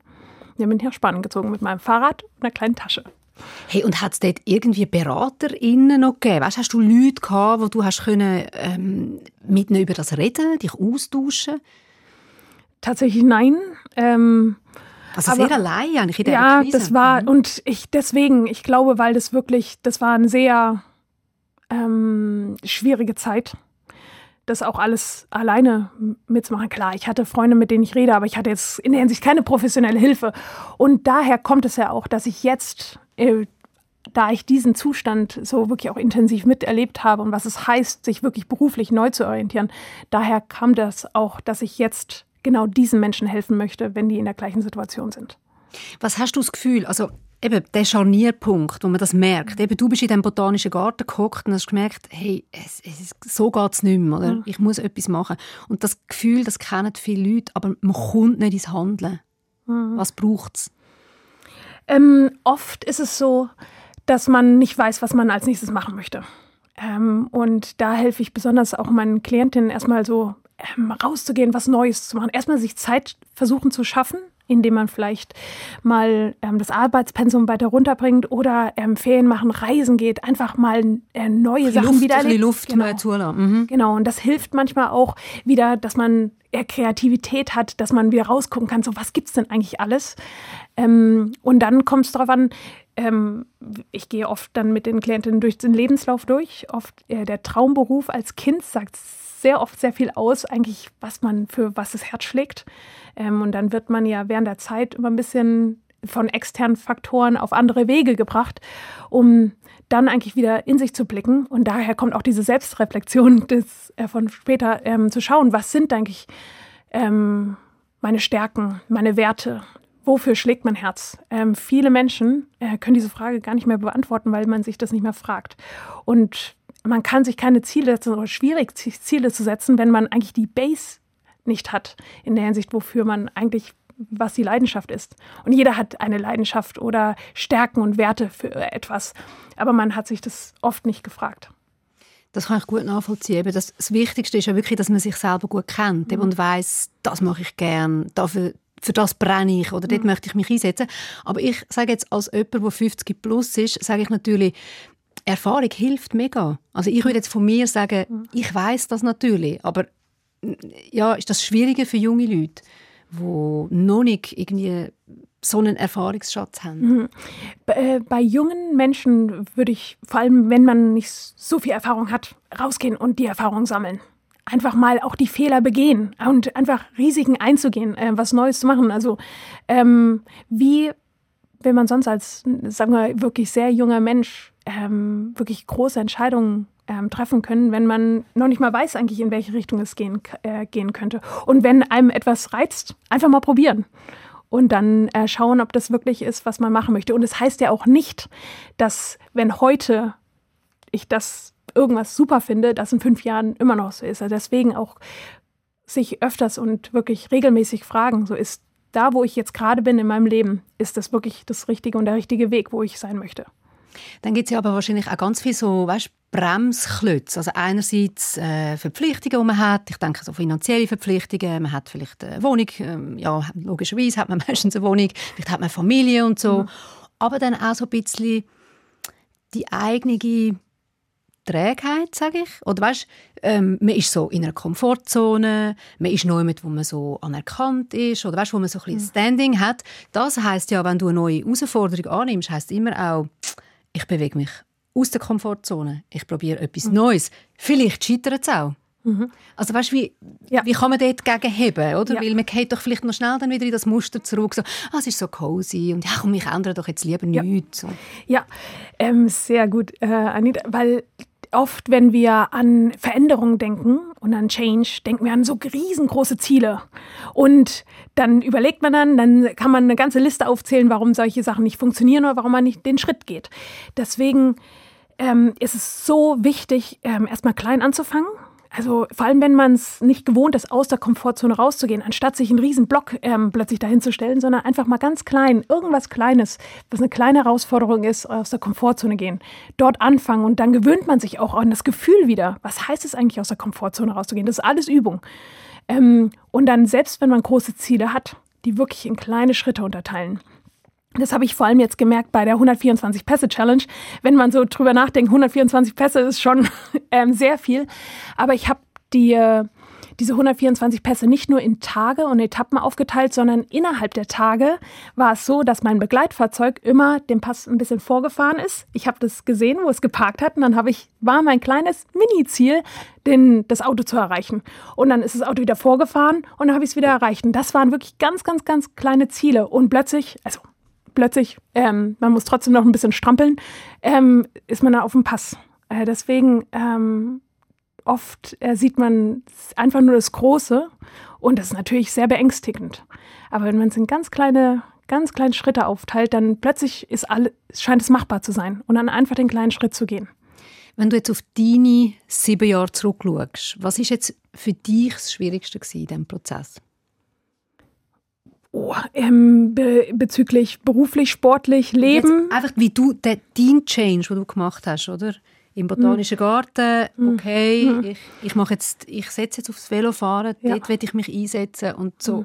Dann bin ich nach Spanien gezogen mit meinem Fahrrad und einer kleinen Tasche. Hey, und hat es dort irgendwie BeraterInnen noch gegeben? Weißt, hast du Leute gehabt, wo du hast können, ähm, mit ihnen über das reden, dich austauschen? Tatsächlich nein. Ähm, Also Aber- sehr allein eigentlich in dieser ja, Krise. das war, Mhm. und ich deswegen, ich glaube, weil das wirklich, das war eine sehr ähm, schwierige Zeit, das auch alles alleine mitzumachen. Klar, ich hatte Freunde, mit denen ich rede, aber ich hatte jetzt in der Hinsicht keine professionelle Hilfe. Und daher kommt es ja auch, dass ich jetzt, äh, da ich diesen Zustand so wirklich auch intensiv miterlebt habe und was es heißt, sich wirklich beruflich neu zu orientieren, daher kam das auch, dass ich jetzt genau diesen Menschen helfen möchte, wenn die in der gleichen Situation sind. Was hast du das Gefühl? Also eben der Scharnierpunkt, wo man das merkt. Eben, du bist in dem botanischen Garten gehockt und hast gemerkt, hey, es, es, so geht es nicht mehr. Oder? Ich muss etwas machen. Und das Gefühl, das kennen viele Leute, aber man kommt nicht ins Handeln. Was braucht es? Ähm, oft ist es so, dass man nicht weiß, was man als nächstes machen möchte. Ähm, und da helfe ich besonders auch meinen Klientinnen erstmal so ähm, rauszugehen, was Neues zu machen. Erstmal sich Zeit versuchen zu schaffen, indem man vielleicht mal ähm, das Arbeitspensum weiter runterbringt oder ähm, Ferien machen, reisen geht, einfach mal äh, neue Sachen Luft, wieder erlebt. Luft Genau. zulassen. Mhm. Genau, und das hilft manchmal auch wieder, dass man eher Kreativität hat, dass man wieder rausgucken kann, so was gibt's denn eigentlich alles? Ähm, und dann kommt es darauf an, ähm, ich gehe oft dann mit den Klientinnen durch den Lebenslauf durch. Oft äh, der Traumberuf als Kind sagt sehr oft sehr viel aus, eigentlich, was man für was das Herz schlägt. Ähm, und dann wird man ja während der Zeit immer ein bisschen von externen Faktoren auf andere Wege gebracht, um dann eigentlich wieder in sich zu blicken. Und daher kommt auch diese Selbstreflexion des, äh, von später ähm, zu schauen, was sind eigentlich ähm, meine Stärken, meine Werte, wofür schlägt mein Herz? Ähm, viele Menschen äh, können diese Frage gar nicht mehr beantworten, weil man sich das nicht mehr fragt. Und man kann sich keine Ziele setzen oder schwierig Ziele zu setzen, wenn man eigentlich die Base nicht hat in der Hinsicht, wofür man eigentlich was die Leidenschaft ist. Und jeder hat eine Leidenschaft oder Stärken und Werte für etwas, aber man hat sich das oft nicht gefragt. Das kann ich gut nachvollziehen. Das, das Wichtigste ist ja wirklich, dass man sich selber gut kennt eben und weiß, das mache ich gern, dafür, für das brenne ich oder dort möchte ich mich einsetzen. Aber ich sage jetzt als jemand, der 50 plus ist, sage ich natürlich, Erfahrung hilft mega. Also ich würde jetzt von mir sagen, ich weiß das natürlich, aber ja, ist das schwieriger für junge Leute, die noch nicht irgendwie so einen Erfahrungsschatz haben. Bei, äh, bei jungen Menschen würde ich, vor allem wenn man nicht so viel Erfahrung hat, rausgehen und die Erfahrung sammeln. Einfach mal auch die Fehler begehen und einfach Risiken einzugehen, äh, was Neues zu machen. Also ähm, wie will man sonst als, sagen wir, wirklich sehr junger Mensch ähm, wirklich große Entscheidungen ähm, treffen können, wenn man noch nicht mal weiß eigentlich, in welche Richtung es gehen, äh, gehen könnte. Und wenn einem etwas reizt, einfach mal probieren und dann äh, schauen, ob das wirklich ist, was man machen möchte. Und es heißt ja auch nicht, dass wenn heute ich das irgendwas super finde, das in fünf Jahren immer noch so ist. Also deswegen auch sich öfters und wirklich regelmäßig fragen, so ist da, wo ich jetzt gerade bin in meinem Leben, ist das wirklich das Richtige und der richtige Weg, wo ich sein möchte. Dann gibt es ja aber wahrscheinlich auch ganz viel so, weißt, Bremsklötze. Also einerseits äh, Verpflichtungen, die man hat. Ich denke so finanzielle Verpflichtungen. Man hat vielleicht eine Wohnung. Ähm, ja, logischerweise hat man meistens eine Wohnung. Vielleicht hat man Familie und so. Aber dann auch so ein bisschen die eigene Trägheit, sage ich. Oder weißt, ähm, man ist so in einer Komfortzone, man ist noch wo man so anerkannt ist, oder weißt, wo man so ein bisschen Standing hat. Das heißt ja, wenn du eine neue Herausforderung annimmst, heißt immer auch, ich bewege mich aus der Komfortzone, ich probiere etwas Neues. Vielleicht scheitert es auch. Also weißt, wie, Ja. wie kann man dort gegenheben, oder? Ja. Weil man geht doch vielleicht noch schnell dann wieder in das Muster zurück, so, ah, es ist so cozy und ja, komm, ich ändere doch jetzt lieber Ja. nichts. Ja, ähm, sehr gut, äh, Anita, weil oft, wenn wir an Veränderungen denken und an Change, denken wir an so riesengroße Ziele. Und dann überlegt man dann, dann kann man eine ganze Liste aufzählen, warum solche Sachen nicht funktionieren oder warum man nicht den Schritt geht. Deswegen ähm, ist es so wichtig, ähm, erstmal klein anzufangen. Also vor allem, wenn man es nicht gewohnt ist, aus der Komfortzone rauszugehen, anstatt sich einen riesen Block ähm, plötzlich stellen, sondern einfach mal ganz klein, irgendwas Kleines, was eine kleine Herausforderung ist, aus der Komfortzone gehen, dort anfangen und dann gewöhnt man sich auch an das Gefühl wieder. Was heißt es eigentlich, aus der Komfortzone rauszugehen? Das ist alles Übung. Ähm, und dann, selbst wenn man große Ziele hat, die wirklich in kleine Schritte unterteilen. Das habe ich vor allem jetzt gemerkt bei der 124 Pässe Challenge. Wenn man so drüber nachdenkt, 124 Pässe ist schon ähm, sehr viel. Aber ich habe die, äh, diese 124 Pässe nicht nur in Tage und Etappen aufgeteilt, sondern innerhalb der Tage war es so, dass mein Begleitfahrzeug immer den Pass ein bisschen vorgefahren ist. Ich habe das gesehen, wo es geparkt hat, und dann habe ich war mein kleines Mini-Ziel, den, das Auto zu erreichen. Und dann ist das Auto wieder vorgefahren und dann habe ich es wieder erreicht. Und das waren wirklich ganz, ganz, ganz kleine Ziele. Und plötzlich, also plötzlich, ähm, man muss trotzdem noch ein bisschen strampeln, ähm, ist man da auf dem Pass. Äh, deswegen ähm, oft äh, sieht man einfach nur das Große und das ist natürlich sehr beängstigend. Aber wenn man es in ganz kleine, ganz kleine Schritte aufteilt, dann plötzlich ist alle, scheint es machbar zu sein und dann einfach den kleinen Schritt zu gehen. Wenn du jetzt auf deine sieben Jahre zurückschaust, was ist jetzt für dich das Schwierigste in diesem Prozess? Oh, ähm, be bezüglich beruflich, sportlich, Leben. Jetzt einfach wie du, der, dein Change, den du gemacht hast, oder? Im Botanischen Hm. Garten, okay, ich, ich mache jetzt, ich setze jetzt aufs Velofahren, Ja. dort will ich mich einsetzen und so.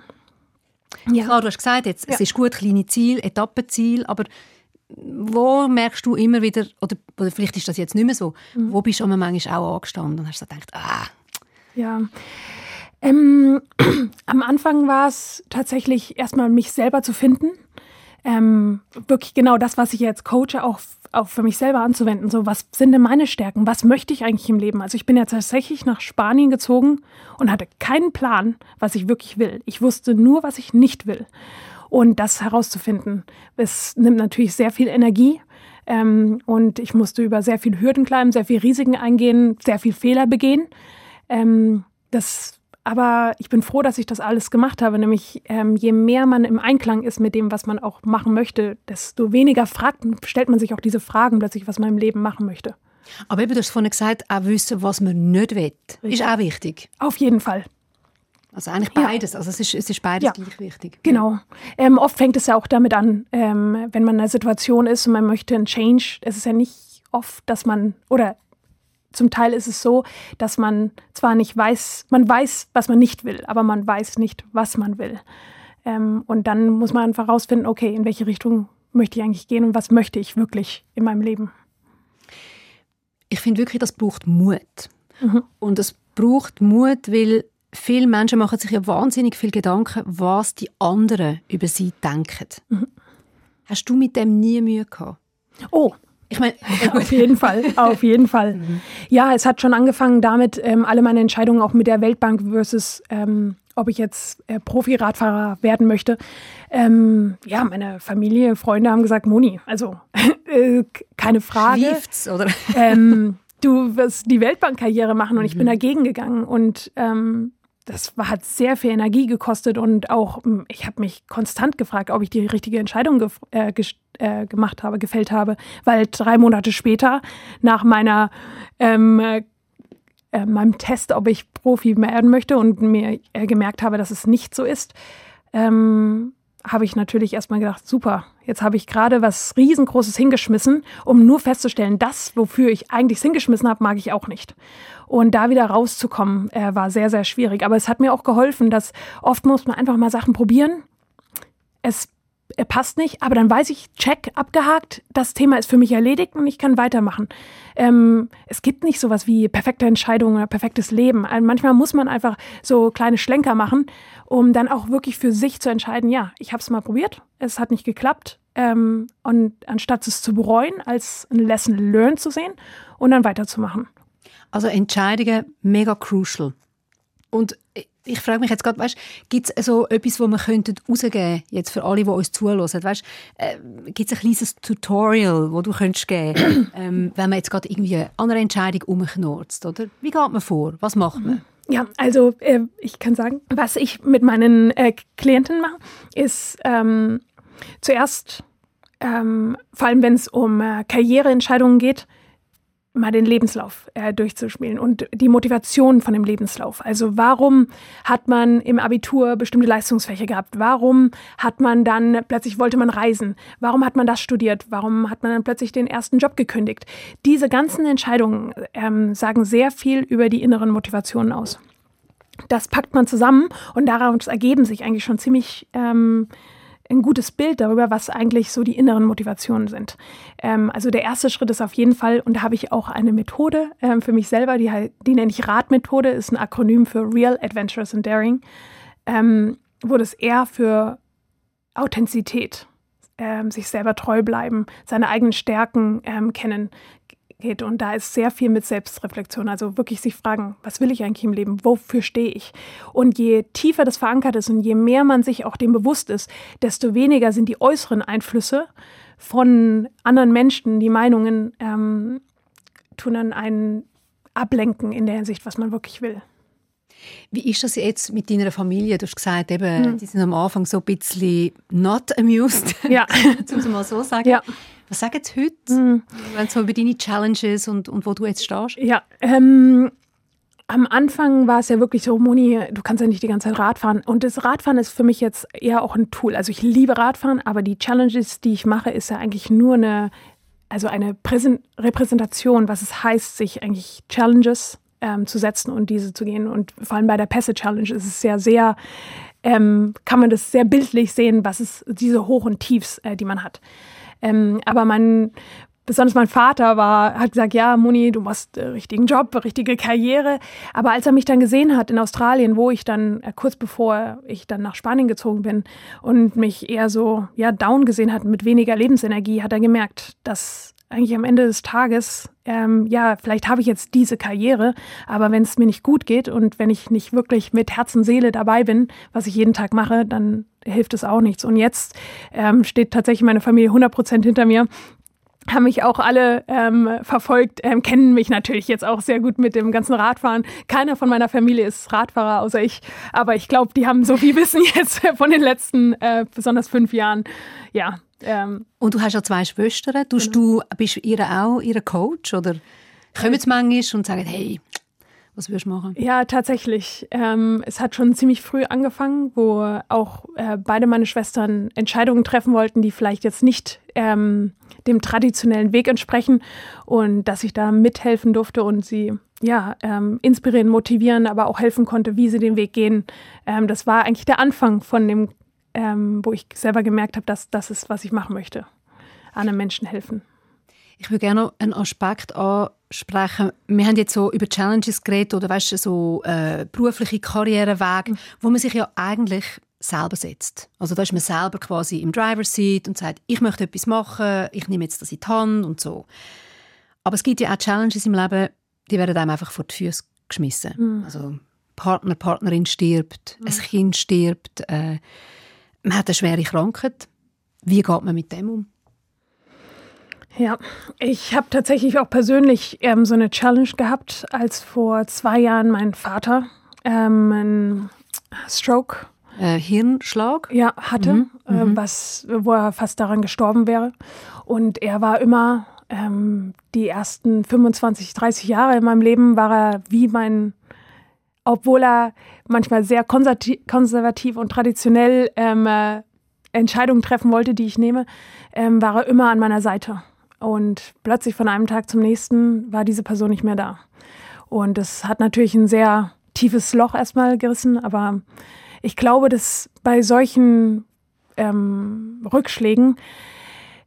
Ja. Klar, du hast gesagt, jetzt, es Ja. ist gut, kleine Ziel, Etappenziel, aber wo merkst du immer wieder, oder, oder vielleicht ist das jetzt nicht mehr so, Mhm. wo bist du manchmal auch angestanden und hast so gedacht, ah, Ja. Ähm, am Anfang war es tatsächlich erstmal mich selber zu finden. Ähm, wirklich genau das, was ich jetzt coache, auch, auch für mich selber anzuwenden. So, was sind denn meine Stärken? Was möchte ich eigentlich im Leben? Also ich bin ja tatsächlich nach Spanien gezogen und hatte keinen Plan, was ich wirklich will. Ich wusste nur, was ich nicht will. Und das herauszufinden, es nimmt natürlich sehr viel Energie. Ähm, und ich musste über sehr viel Hürden climben, sehr viel Risiken eingehen, sehr viel Fehler begehen. Ähm, das, aber ich bin froh, dass ich das alles gemacht habe. Nämlich, ähm, je mehr man im Einklang ist mit dem, was man auch machen möchte, desto weniger fragt, stellt man sich auch diese Fragen plötzlich, was man im Leben machen möchte. aber eben, du hast vorhin gesagt, auch wissen, was man nicht will, ist auch wichtig. Auf jeden Fall. Also eigentlich Ja. beides, also es ist, es ist beides Ja. gleich wichtig. Genau. Ähm, oft fängt es ja auch damit an, ähm, wenn man in einer Situation ist und man möchte einen Change. Es ist ja nicht oft, dass man, oder zum Teil ist es so, dass man zwar nicht weiß, man weiß, was man nicht will, aber man weiß nicht, was man will. Ähm, und dann muss man einfach herausfinden, okay, in welche Richtung möchte ich eigentlich gehen und was möchte ich wirklich in meinem Leben. Ich finde wirklich, das braucht Mut. Und es braucht Mut, weil viele Menschen machen sich ja wahnsinnig viel Gedanken, was die anderen über sie denken. Hast du mit dem nie Mühe gehabt? Oh, Ich meine, auf jeden Fall, auf jeden Fall. Ja, es hat schon angefangen damit, ähm, alle meine Entscheidungen auch mit der Weltbank versus, ähm, ob ich jetzt äh, Profi-Radfahrer werden möchte. Ähm, ja, meine Familie, Freunde haben gesagt, Moni, also äh, keine Frage. schläft's, oder? ähm, du wirst die Weltbankkarriere machen und ich bin dagegen gegangen und ähm, das hat sehr viel Energie gekostet und auch ähm, ich habe mich konstant gefragt, ob ich die richtige Entscheidung äh, äh, gemacht habe, gefällt habe, weil drei Monate später nach meiner ähm, äh, äh, meinem Test, ob ich Profi werden möchte und mir äh, gemerkt habe, dass es nicht so ist, ähm, habe ich natürlich erstmal gedacht, super, jetzt habe ich gerade was riesengroßes hingeschmissen, um nur festzustellen, das, wofür ich eigentlich hingeschmissen habe, mag ich auch nicht. Und da wieder rauszukommen, äh, war sehr, sehr schwierig. Aber es hat mir auch geholfen, dass oft muss man einfach mal Sachen probieren. Es äh, passt nicht, aber dann weiß ich, check, abgehakt, das Thema ist für mich erledigt und ich kann weitermachen. Ähm, es gibt nicht sowas wie perfekte Entscheidungen oder perfektes Leben. Also manchmal muss man einfach so kleine Schlenker machen, um dann auch wirklich für sich zu entscheiden, ja, ich habe es mal probiert, es hat nicht geklappt. Ähm, und anstatt es zu bereuen, als ein Lesson learned zu sehen und dann weiterzumachen. Also Entscheidungen mega crucial. Und ich frage mich jetzt gerade, weißt, gibt es so etwas, wo wir könnten rausgeben jetzt für alle, die uns zuhören? Weißt, äh, gibt es ein kleines Tutorial, wo du könntest geben, ähm, wenn man jetzt gerade irgendwie an einer Entscheidung umknurzt, oder? Wie geht man vor? Was macht man? Ja, also äh, ich kann sagen, was ich mit meinen äh, Klienten mache, ist ähm, zuerst, ähm, vor allem wenn es um äh, Karriereentscheidungen geht, mal den Lebenslauf äh, durchzuspielen und die Motivation von dem Lebenslauf. Also warum hat man im Abitur bestimmte Leistungsfächer gehabt? Warum hat man dann plötzlich wollte man reisen? Warum hat man das studiert? Warum hat man dann plötzlich den ersten Job gekündigt? Diese ganzen Entscheidungen ähm, sagen sehr viel über die inneren Motivationen aus. Das packt man zusammen und daraus ergeben sich eigentlich schon ziemlich ähm, ein gutes Bild darüber, was eigentlich so die inneren Motivationen sind. Ähm, also der erste Schritt ist auf jeden Fall, und da habe ich auch eine Methode ähm, für mich selber, die, die nenne ich RAD-Methode, ist ein Akronym für Real, Adventurous and Daring, ähm, wo das eher für Authentizität, ähm, sich selber treu bleiben, seine eigenen Stärken ähm, kennen geht. Und da ist sehr viel mit Selbstreflexion. Also wirklich sich fragen, was will ich eigentlich im Leben? Wofür stehe ich? Und je tiefer das verankert ist und je mehr man sich auch dem bewusst ist, desto weniger sind die äußeren Einflüsse von anderen Menschen, die Meinungen ähm, tun dann einen ablenken in der Hinsicht, was man wirklich will. Wie ist das jetzt mit deiner Familie? Du hast gesagt, eben, die sind am Anfang so ein bisschen not amused, Ja. um es mal so sagen. Ja. Was sagen sie heute, wenn so über deine Challenges und, und wo du jetzt stehst? Ja, ähm, am Anfang war es ja wirklich so, Moni, du kannst ja nicht die ganze Zeit Radfahren. Und das Radfahren ist für mich jetzt eher auch ein Tool. Also ich liebe Radfahren, aber die Challenges, die ich mache, ist ja eigentlich nur eine, also eine Präsen Repräsentation, was es heißt, sich eigentlich Challenges ähm, zu setzen und diese zu gehen. Und vor allem bei der Pässe-Challenge ist es ja sehr, ähm, kann man das sehr bildlich sehen, was es, diese Hoch- und Tiefs, äh, die man hat. Ähm, aber mein, besonders mein Vater war, hat gesagt, ja, Moni, du machst äh, richtigen Job, richtige Karriere. Aber als er mich dann gesehen hat in Australien, wo ich dann äh, kurz bevor ich dann nach Spanien gezogen bin und mich eher so ja down gesehen hat mit weniger Lebensenergie, hat er gemerkt, dass eigentlich am Ende des Tages, ähm, ja, vielleicht habe ich jetzt diese Karriere, aber wenn es mir nicht gut geht und wenn ich nicht wirklich mit Herz und Seele dabei bin, was ich jeden Tag mache, dann hilft es auch nichts. Und jetzt ähm, steht tatsächlich meine Familie 100 Prozent hinter mir haben mich auch alle ähm, verfolgt, ähm, kennen mich natürlich jetzt auch sehr gut mit dem ganzen Radfahren. Keiner von meiner Familie ist Radfahrer, außer ich. Aber ich glaube, die haben so viel Wissen jetzt von den letzten äh, besonders fünf Jahren. Ja, ähm, Und du hast ja zwei Schwestern. Tust du, bist ihr auch ihr Coach? Oder kommen sie manchmal und sagen, hey, was würdest du machen? Ja, tatsächlich. Ähm, es hat schon ziemlich früh angefangen, wo auch äh, beide meine Schwestern Entscheidungen treffen wollten, die vielleicht jetzt nicht ähm, dem traditionellen Weg entsprechen und dass ich da mithelfen durfte und sie ja ähm, inspirieren, motivieren, aber auch helfen konnte, wie sie den Weg gehen. Ähm, das war eigentlich der Anfang von dem, ähm, wo ich selber gemerkt habe, dass das ist, was ich machen möchte. Anderen Menschen helfen. Ich würde gerne noch einen Aspekt ansprechen. Wir haben jetzt so über Challenges geredet oder weißt du, so äh, berufliche Karrierewege, wo man sich ja eigentlich selber setzt. Also da ist man selber quasi im Driver's Seat und sagt, ich möchte etwas machen, ich nehme jetzt das in die Hand und so. Aber es gibt ja auch Challenges im Leben, die werden einem einfach vor die Füße geschmissen. Also Partner, Partnerin stirbt, ein Kind stirbt, äh, man hat eine schwere Krankheit. Wie geht man mit dem um? Ja, ich habe tatsächlich auch persönlich ähm, so eine Challenge gehabt, als vor zwei Jahren mein Vater ähm, einen Stroke Äh, Hirnschlag? ja, hatte, äh, was, wo er fast daran gestorben wäre. Und er war immer ähm, die ersten 25, 30 Jahre in meinem Leben war er wie mein, obwohl er manchmal sehr konservativ und traditionell ähm, äh, Entscheidungen treffen wollte, die ich nehme, ähm, war er immer an meiner Seite. Und plötzlich von einem Tag zum nächsten war diese Person nicht mehr da. Und das hat natürlich ein sehr tiefes Loch erstmal gerissen, aber ich glaube, dass bei solchen ähm, Rückschlägen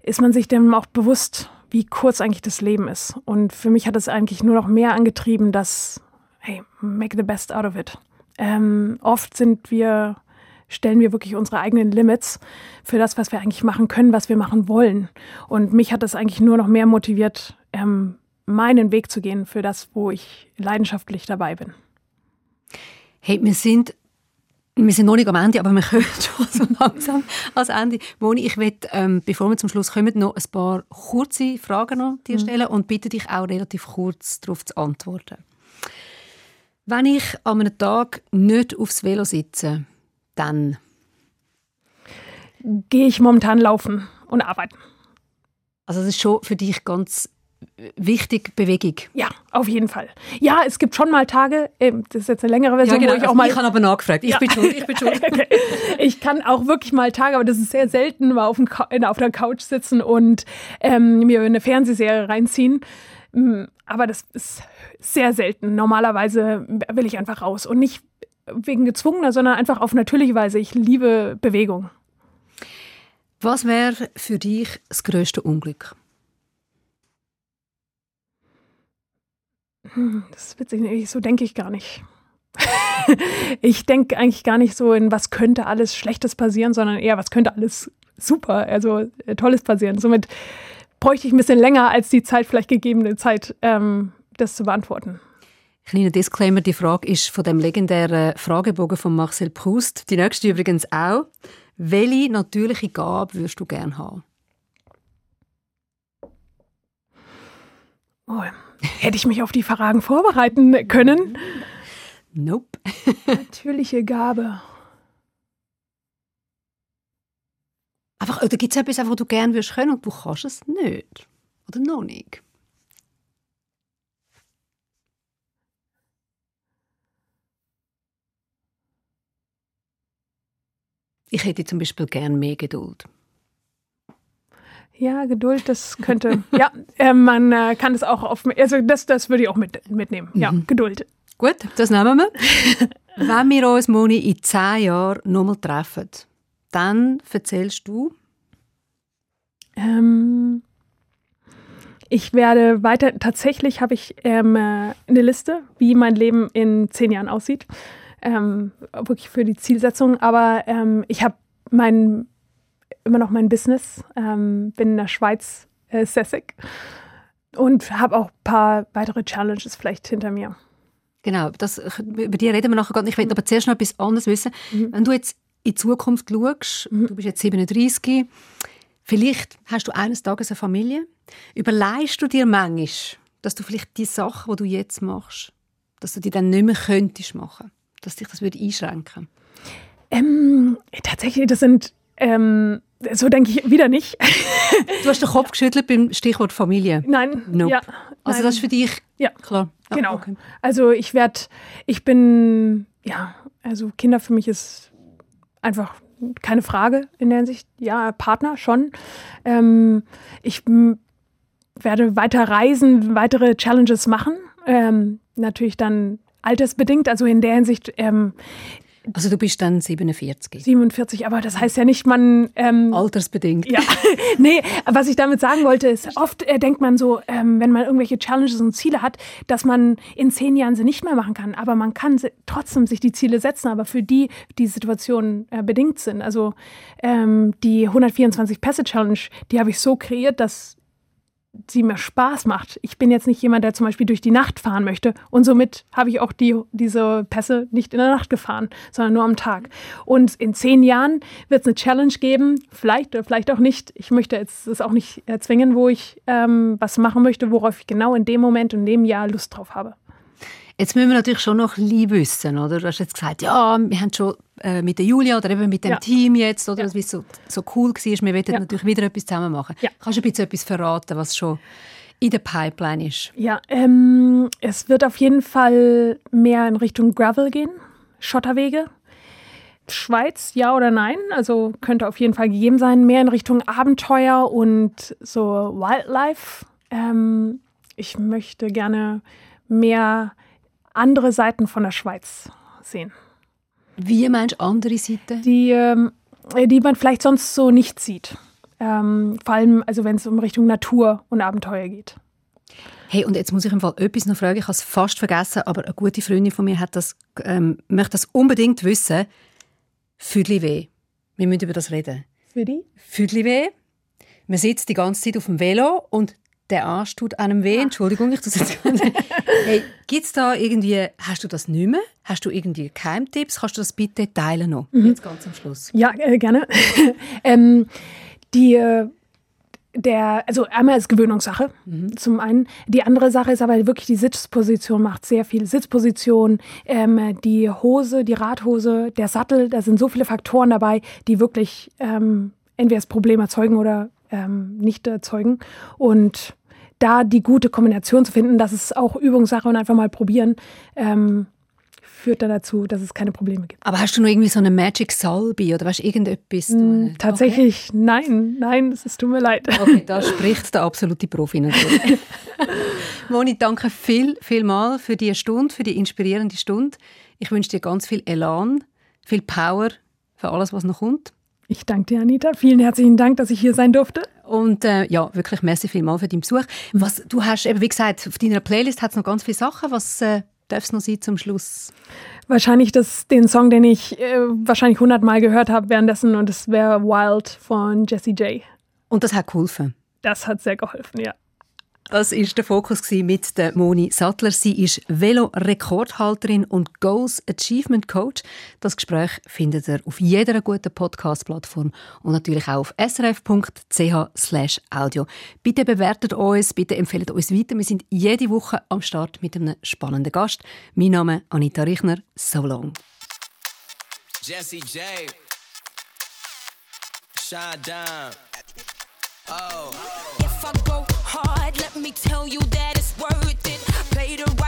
ist man sich dem auch bewusst, wie kurz eigentlich das Leben ist. Und für mich hat es eigentlich nur noch mehr angetrieben, dass, hey, make the best out of it. Ähm, oft sind wir, stellen wir wirklich unsere eigenen Limits für das, was wir eigentlich machen können, was wir machen wollen. Und mich hat das eigentlich nur noch mehr motiviert, ähm, meinen Weg zu gehen für das, wo ich leidenschaftlich dabei bin. Hey, wir sind, wir sind noch nicht am Ende, aber wir kommen schon so langsam ans Ende. Moni, ich will, ähm, bevor wir zum Schluss kommen, noch ein paar kurze Fragen an dir stellen und bitte dich auch relativ kurz darauf zu antworten. Wenn ich an einem Tag nicht aufs Velo sitze, dann Gehe ich momentan laufen und arbeiten. also das ist schon für dich ganz wichtig, Bewegung. Ja, auf jeden Fall. Ja, es gibt schon mal Tage, das ist jetzt eine längere Version, wo ich auch mal Also ich habe aber nachgefragt. Ich Ja. bin schuld, ich bin schuld. Okay. Ich kann auch wirklich mal Tage, aber das ist sehr selten, mal auf, dem auf der Couch sitzen und ähm, mir eine Fernsehserie reinziehen. Mm, Aber das ist sehr selten. Normalerweise will ich einfach raus und nicht wegen gezwungener, sondern einfach auf natürliche Weise. Ich liebe Bewegung. Was wäre für dich das grösste Unglück? Das ist witzig, so denke ich gar nicht. ich denke eigentlich gar nicht so in, was könnte alles Schlechtes passieren, sondern eher, was könnte alles super, also äh, Tolles passieren. Somit bräuchte ich ein bisschen länger als die Zeit, vielleicht gegebene Zeit, ähm, das zu beantworten. Kleiner Disclaimer, die Frage ist von dem legendären Fragebogen von Marcel Proust. Die nächste übrigens auch. Welche natürliche Gabe würdest du gerne haben? Oh, hätte ich mich auf die Fragen vorbereiten können? Nope. Natürliche Gabe. Einfach, oder gibt es etwas, was du gerne würdest können und du kannst es nicht? Oder noch nicht? Ich hätte zum Beispiel gern mehr Geduld. Ja, Geduld, das könnte. ja, äh, man äh, kann es auch auf. Also, das, das würde ich auch mit, mitnehmen. Ja, Geduld. Gut, das nehmen wir. Wenn wir uns, Moni, in zehn Jahren nochmal treffen, dann erzählst du, Ähm, ich werde weiter. Tatsächlich habe ich ähm, äh, eine Liste, wie mein Leben in zehn Jahren aussieht. Ähm, wirklich für die Zielsetzung. Aber ähm, ich habe mein, immer noch mein Business. Ähm, bin in der Schweiz äh, sässig und habe auch ein paar weitere Challenges vielleicht hinter mir. Genau, das, über die reden wir nachher gar nicht. Ich will aber zuerst noch etwas anderes wissen. Wenn du jetzt in die Zukunft schaust, du bist jetzt 37, vielleicht hast du eines Tages eine Familie, überleist du dir manchmal, dass du vielleicht die Sachen, die du jetzt machst, dass du die dann nicht mehr könntest machen, dass dich das würde einschränken. Ähm, tatsächlich, das sind. Ähm, so denke ich wieder nicht. Du hast den Kopf geschüttelt beim Stichwort Familie. Nein. Nope. Ja, Also nein. das ist für dich Ja. klar. Ja, Genau. okay. Also ich werde, ich bin, ja, also Kinder für mich ist einfach keine Frage in der Hinsicht. Ja, Partner schon. Ähm, ich werde weiter reisen, weitere Challenges machen. Ähm, natürlich dann altersbedingt, also in der Hinsicht ähm, Also du bist dann 47. 47, aber das heißt ja nicht, man ähm, Altersbedingt. Ja, nee, was ich damit sagen wollte, ist, oft äh, denkt man so, ähm, wenn man irgendwelche Challenges und Ziele hat, dass man in zehn Jahren sie nicht mehr machen kann. Aber man kann trotzdem sich die Ziele setzen, aber für die die Situationen äh, bedingt sind. Also ähm, die 124 Pässe Challenge, die habe ich so kreiert, dass sie mir Spaß macht. Ich bin jetzt nicht jemand, der zum Beispiel durch die Nacht fahren möchte. Und somit habe ich auch die, diese Pässe nicht in der Nacht gefahren, sondern nur am Tag. Und in zehn Jahren wird es eine Challenge geben, vielleicht oder vielleicht auch nicht. Ich möchte jetzt das auch nicht erzwingen, wo ich ähm, was machen möchte, worauf ich genau in dem Moment und in dem Jahr Lust drauf habe. Jetzt müssen wir natürlich schon noch ein bisschen wissen, oder? Du hast jetzt gesagt, ja, wir haben schon äh, mit der Julia oder eben mit dem Ja. Team jetzt, oder Ja. wie es so, so cool war, wir wollen Ja. natürlich wieder etwas zusammen machen. Ja. Kannst du ein bisschen etwas verraten, was schon in der Pipeline ist? Ja, ähm, es wird auf jeden Fall mehr in Richtung Gravel gehen, Schotterwege. Schweiz, ja oder nein? Also könnte auf jeden Fall gegeben sein. Mehr in Richtung Abenteuer und so Wildlife. Ähm, ich möchte gerne mehr andere Seiten von der Schweiz sehen, Wie meinst du andere Seite? die, ähm, die man vielleicht sonst so nicht sieht. Ähm, vor allem, also wenn es um Richtung Natur und Abenteuer geht. Hey, und jetzt muss ich im Fall etwas noch fragen. Ich habe es fast vergessen, aber eine gute Freundin von mir hat das, ähm, möchte das unbedingt wissen. Füdli weh. Wir müssen über das reden. Für die? Füdli weh. Man sitzt die ganze Zeit auf dem Velo und der Arsch tut einem weh. Entschuldigung, ich das jetzt Hey, gibt's da irgendwie, hast du das nicht mehr? Hast du irgendwie Keimtipps? Kannst du das bitte teilen noch? Jetzt ganz am Schluss. Ja, äh, gerne. ähm, die, äh, der, also einmal ist Gewöhnungssache, zum einen. Die andere Sache ist aber wirklich die Sitzposition macht sehr viel. Sitzposition, ähm, die Hose, die Radhose, der Sattel, da sind so viele Faktoren dabei, die wirklich ähm, entweder das Problem erzeugen oder ähm, nicht erzeugen. Und da die gute Kombination zu finden, das ist auch Übungssache und einfach mal probieren, ähm, führt dann dazu, dass es keine Probleme gibt. Aber hast du noch irgendwie so eine Magic Salbe oder du irgendetwas? Du- Tatsächlich, nein, nein, es tut mir leid. Okay. okay, da spricht der absolute Profi natürlich. Moni, danke viel, viel mal für die Stunde, für die inspirierende Stunde. Ich wünsche dir ganz viel Elan, viel Power für alles, was noch kommt. Ich danke dir, Anita. Vielen herzlichen Dank, dass ich hier sein durfte. Und äh, ja, wirklich merci vielmal für deinen Besuch. Was du hast, eben wie gesagt, auf deiner Playlist hat es noch ganz viele Sachen. Was äh, darf es noch sein zum Schluss? Wahrscheinlich das, den Song, den ich äh, wahrscheinlich hundertmal gehört habe währenddessen und es wäre Wild von Jessie J. Und das hat geholfen. Das hat sehr geholfen, ja. Das ist der Fokus mit der Moni Sattler. Sie ist Velo-Rekordhalterin und Goals Achievement Coach. Das Gespräch findet ihr auf jeder guten Podcast-Plattform und natürlich auch auf srf.ch/audio. Bitte bewertet uns, bitte empfehlt uns weiter. Wir sind jede Woche am Start mit einem spannenden Gast. Mein Name ist Anita Richner. So long. Jesse J. Shine down. Oh. If I go hard, let me tell you that it's worth it. Play the right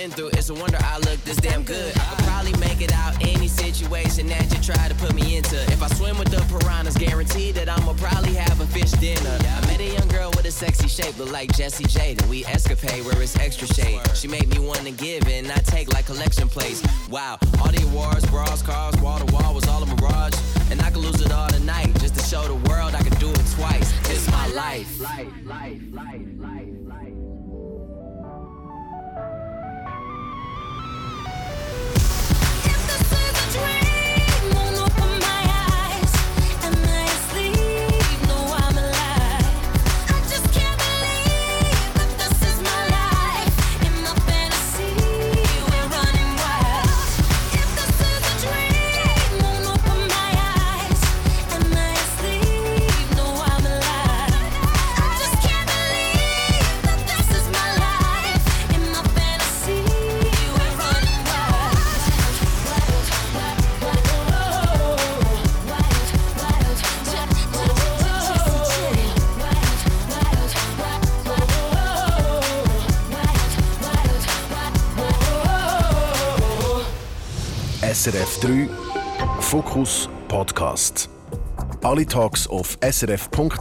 been through, it's a wonder I look this damn good. I could probably make it out any situation that you try to put me into. If I swim with the piranhas, guaranteed that I'ma probably have a fish dinner. I met a young girl with a sexy shape, look like Jessie J. Then we escapade where it's extra shade. She made me want to give and not take like collection plates. Wow, all the awards, bras, cars, wall to wall was all a mirage. And I could lose it all tonight just to show the world I could do it twice. It's my life, life, life, life. SRF 3 Fokus Podcast. Alle Talks auf srf.ch-audio.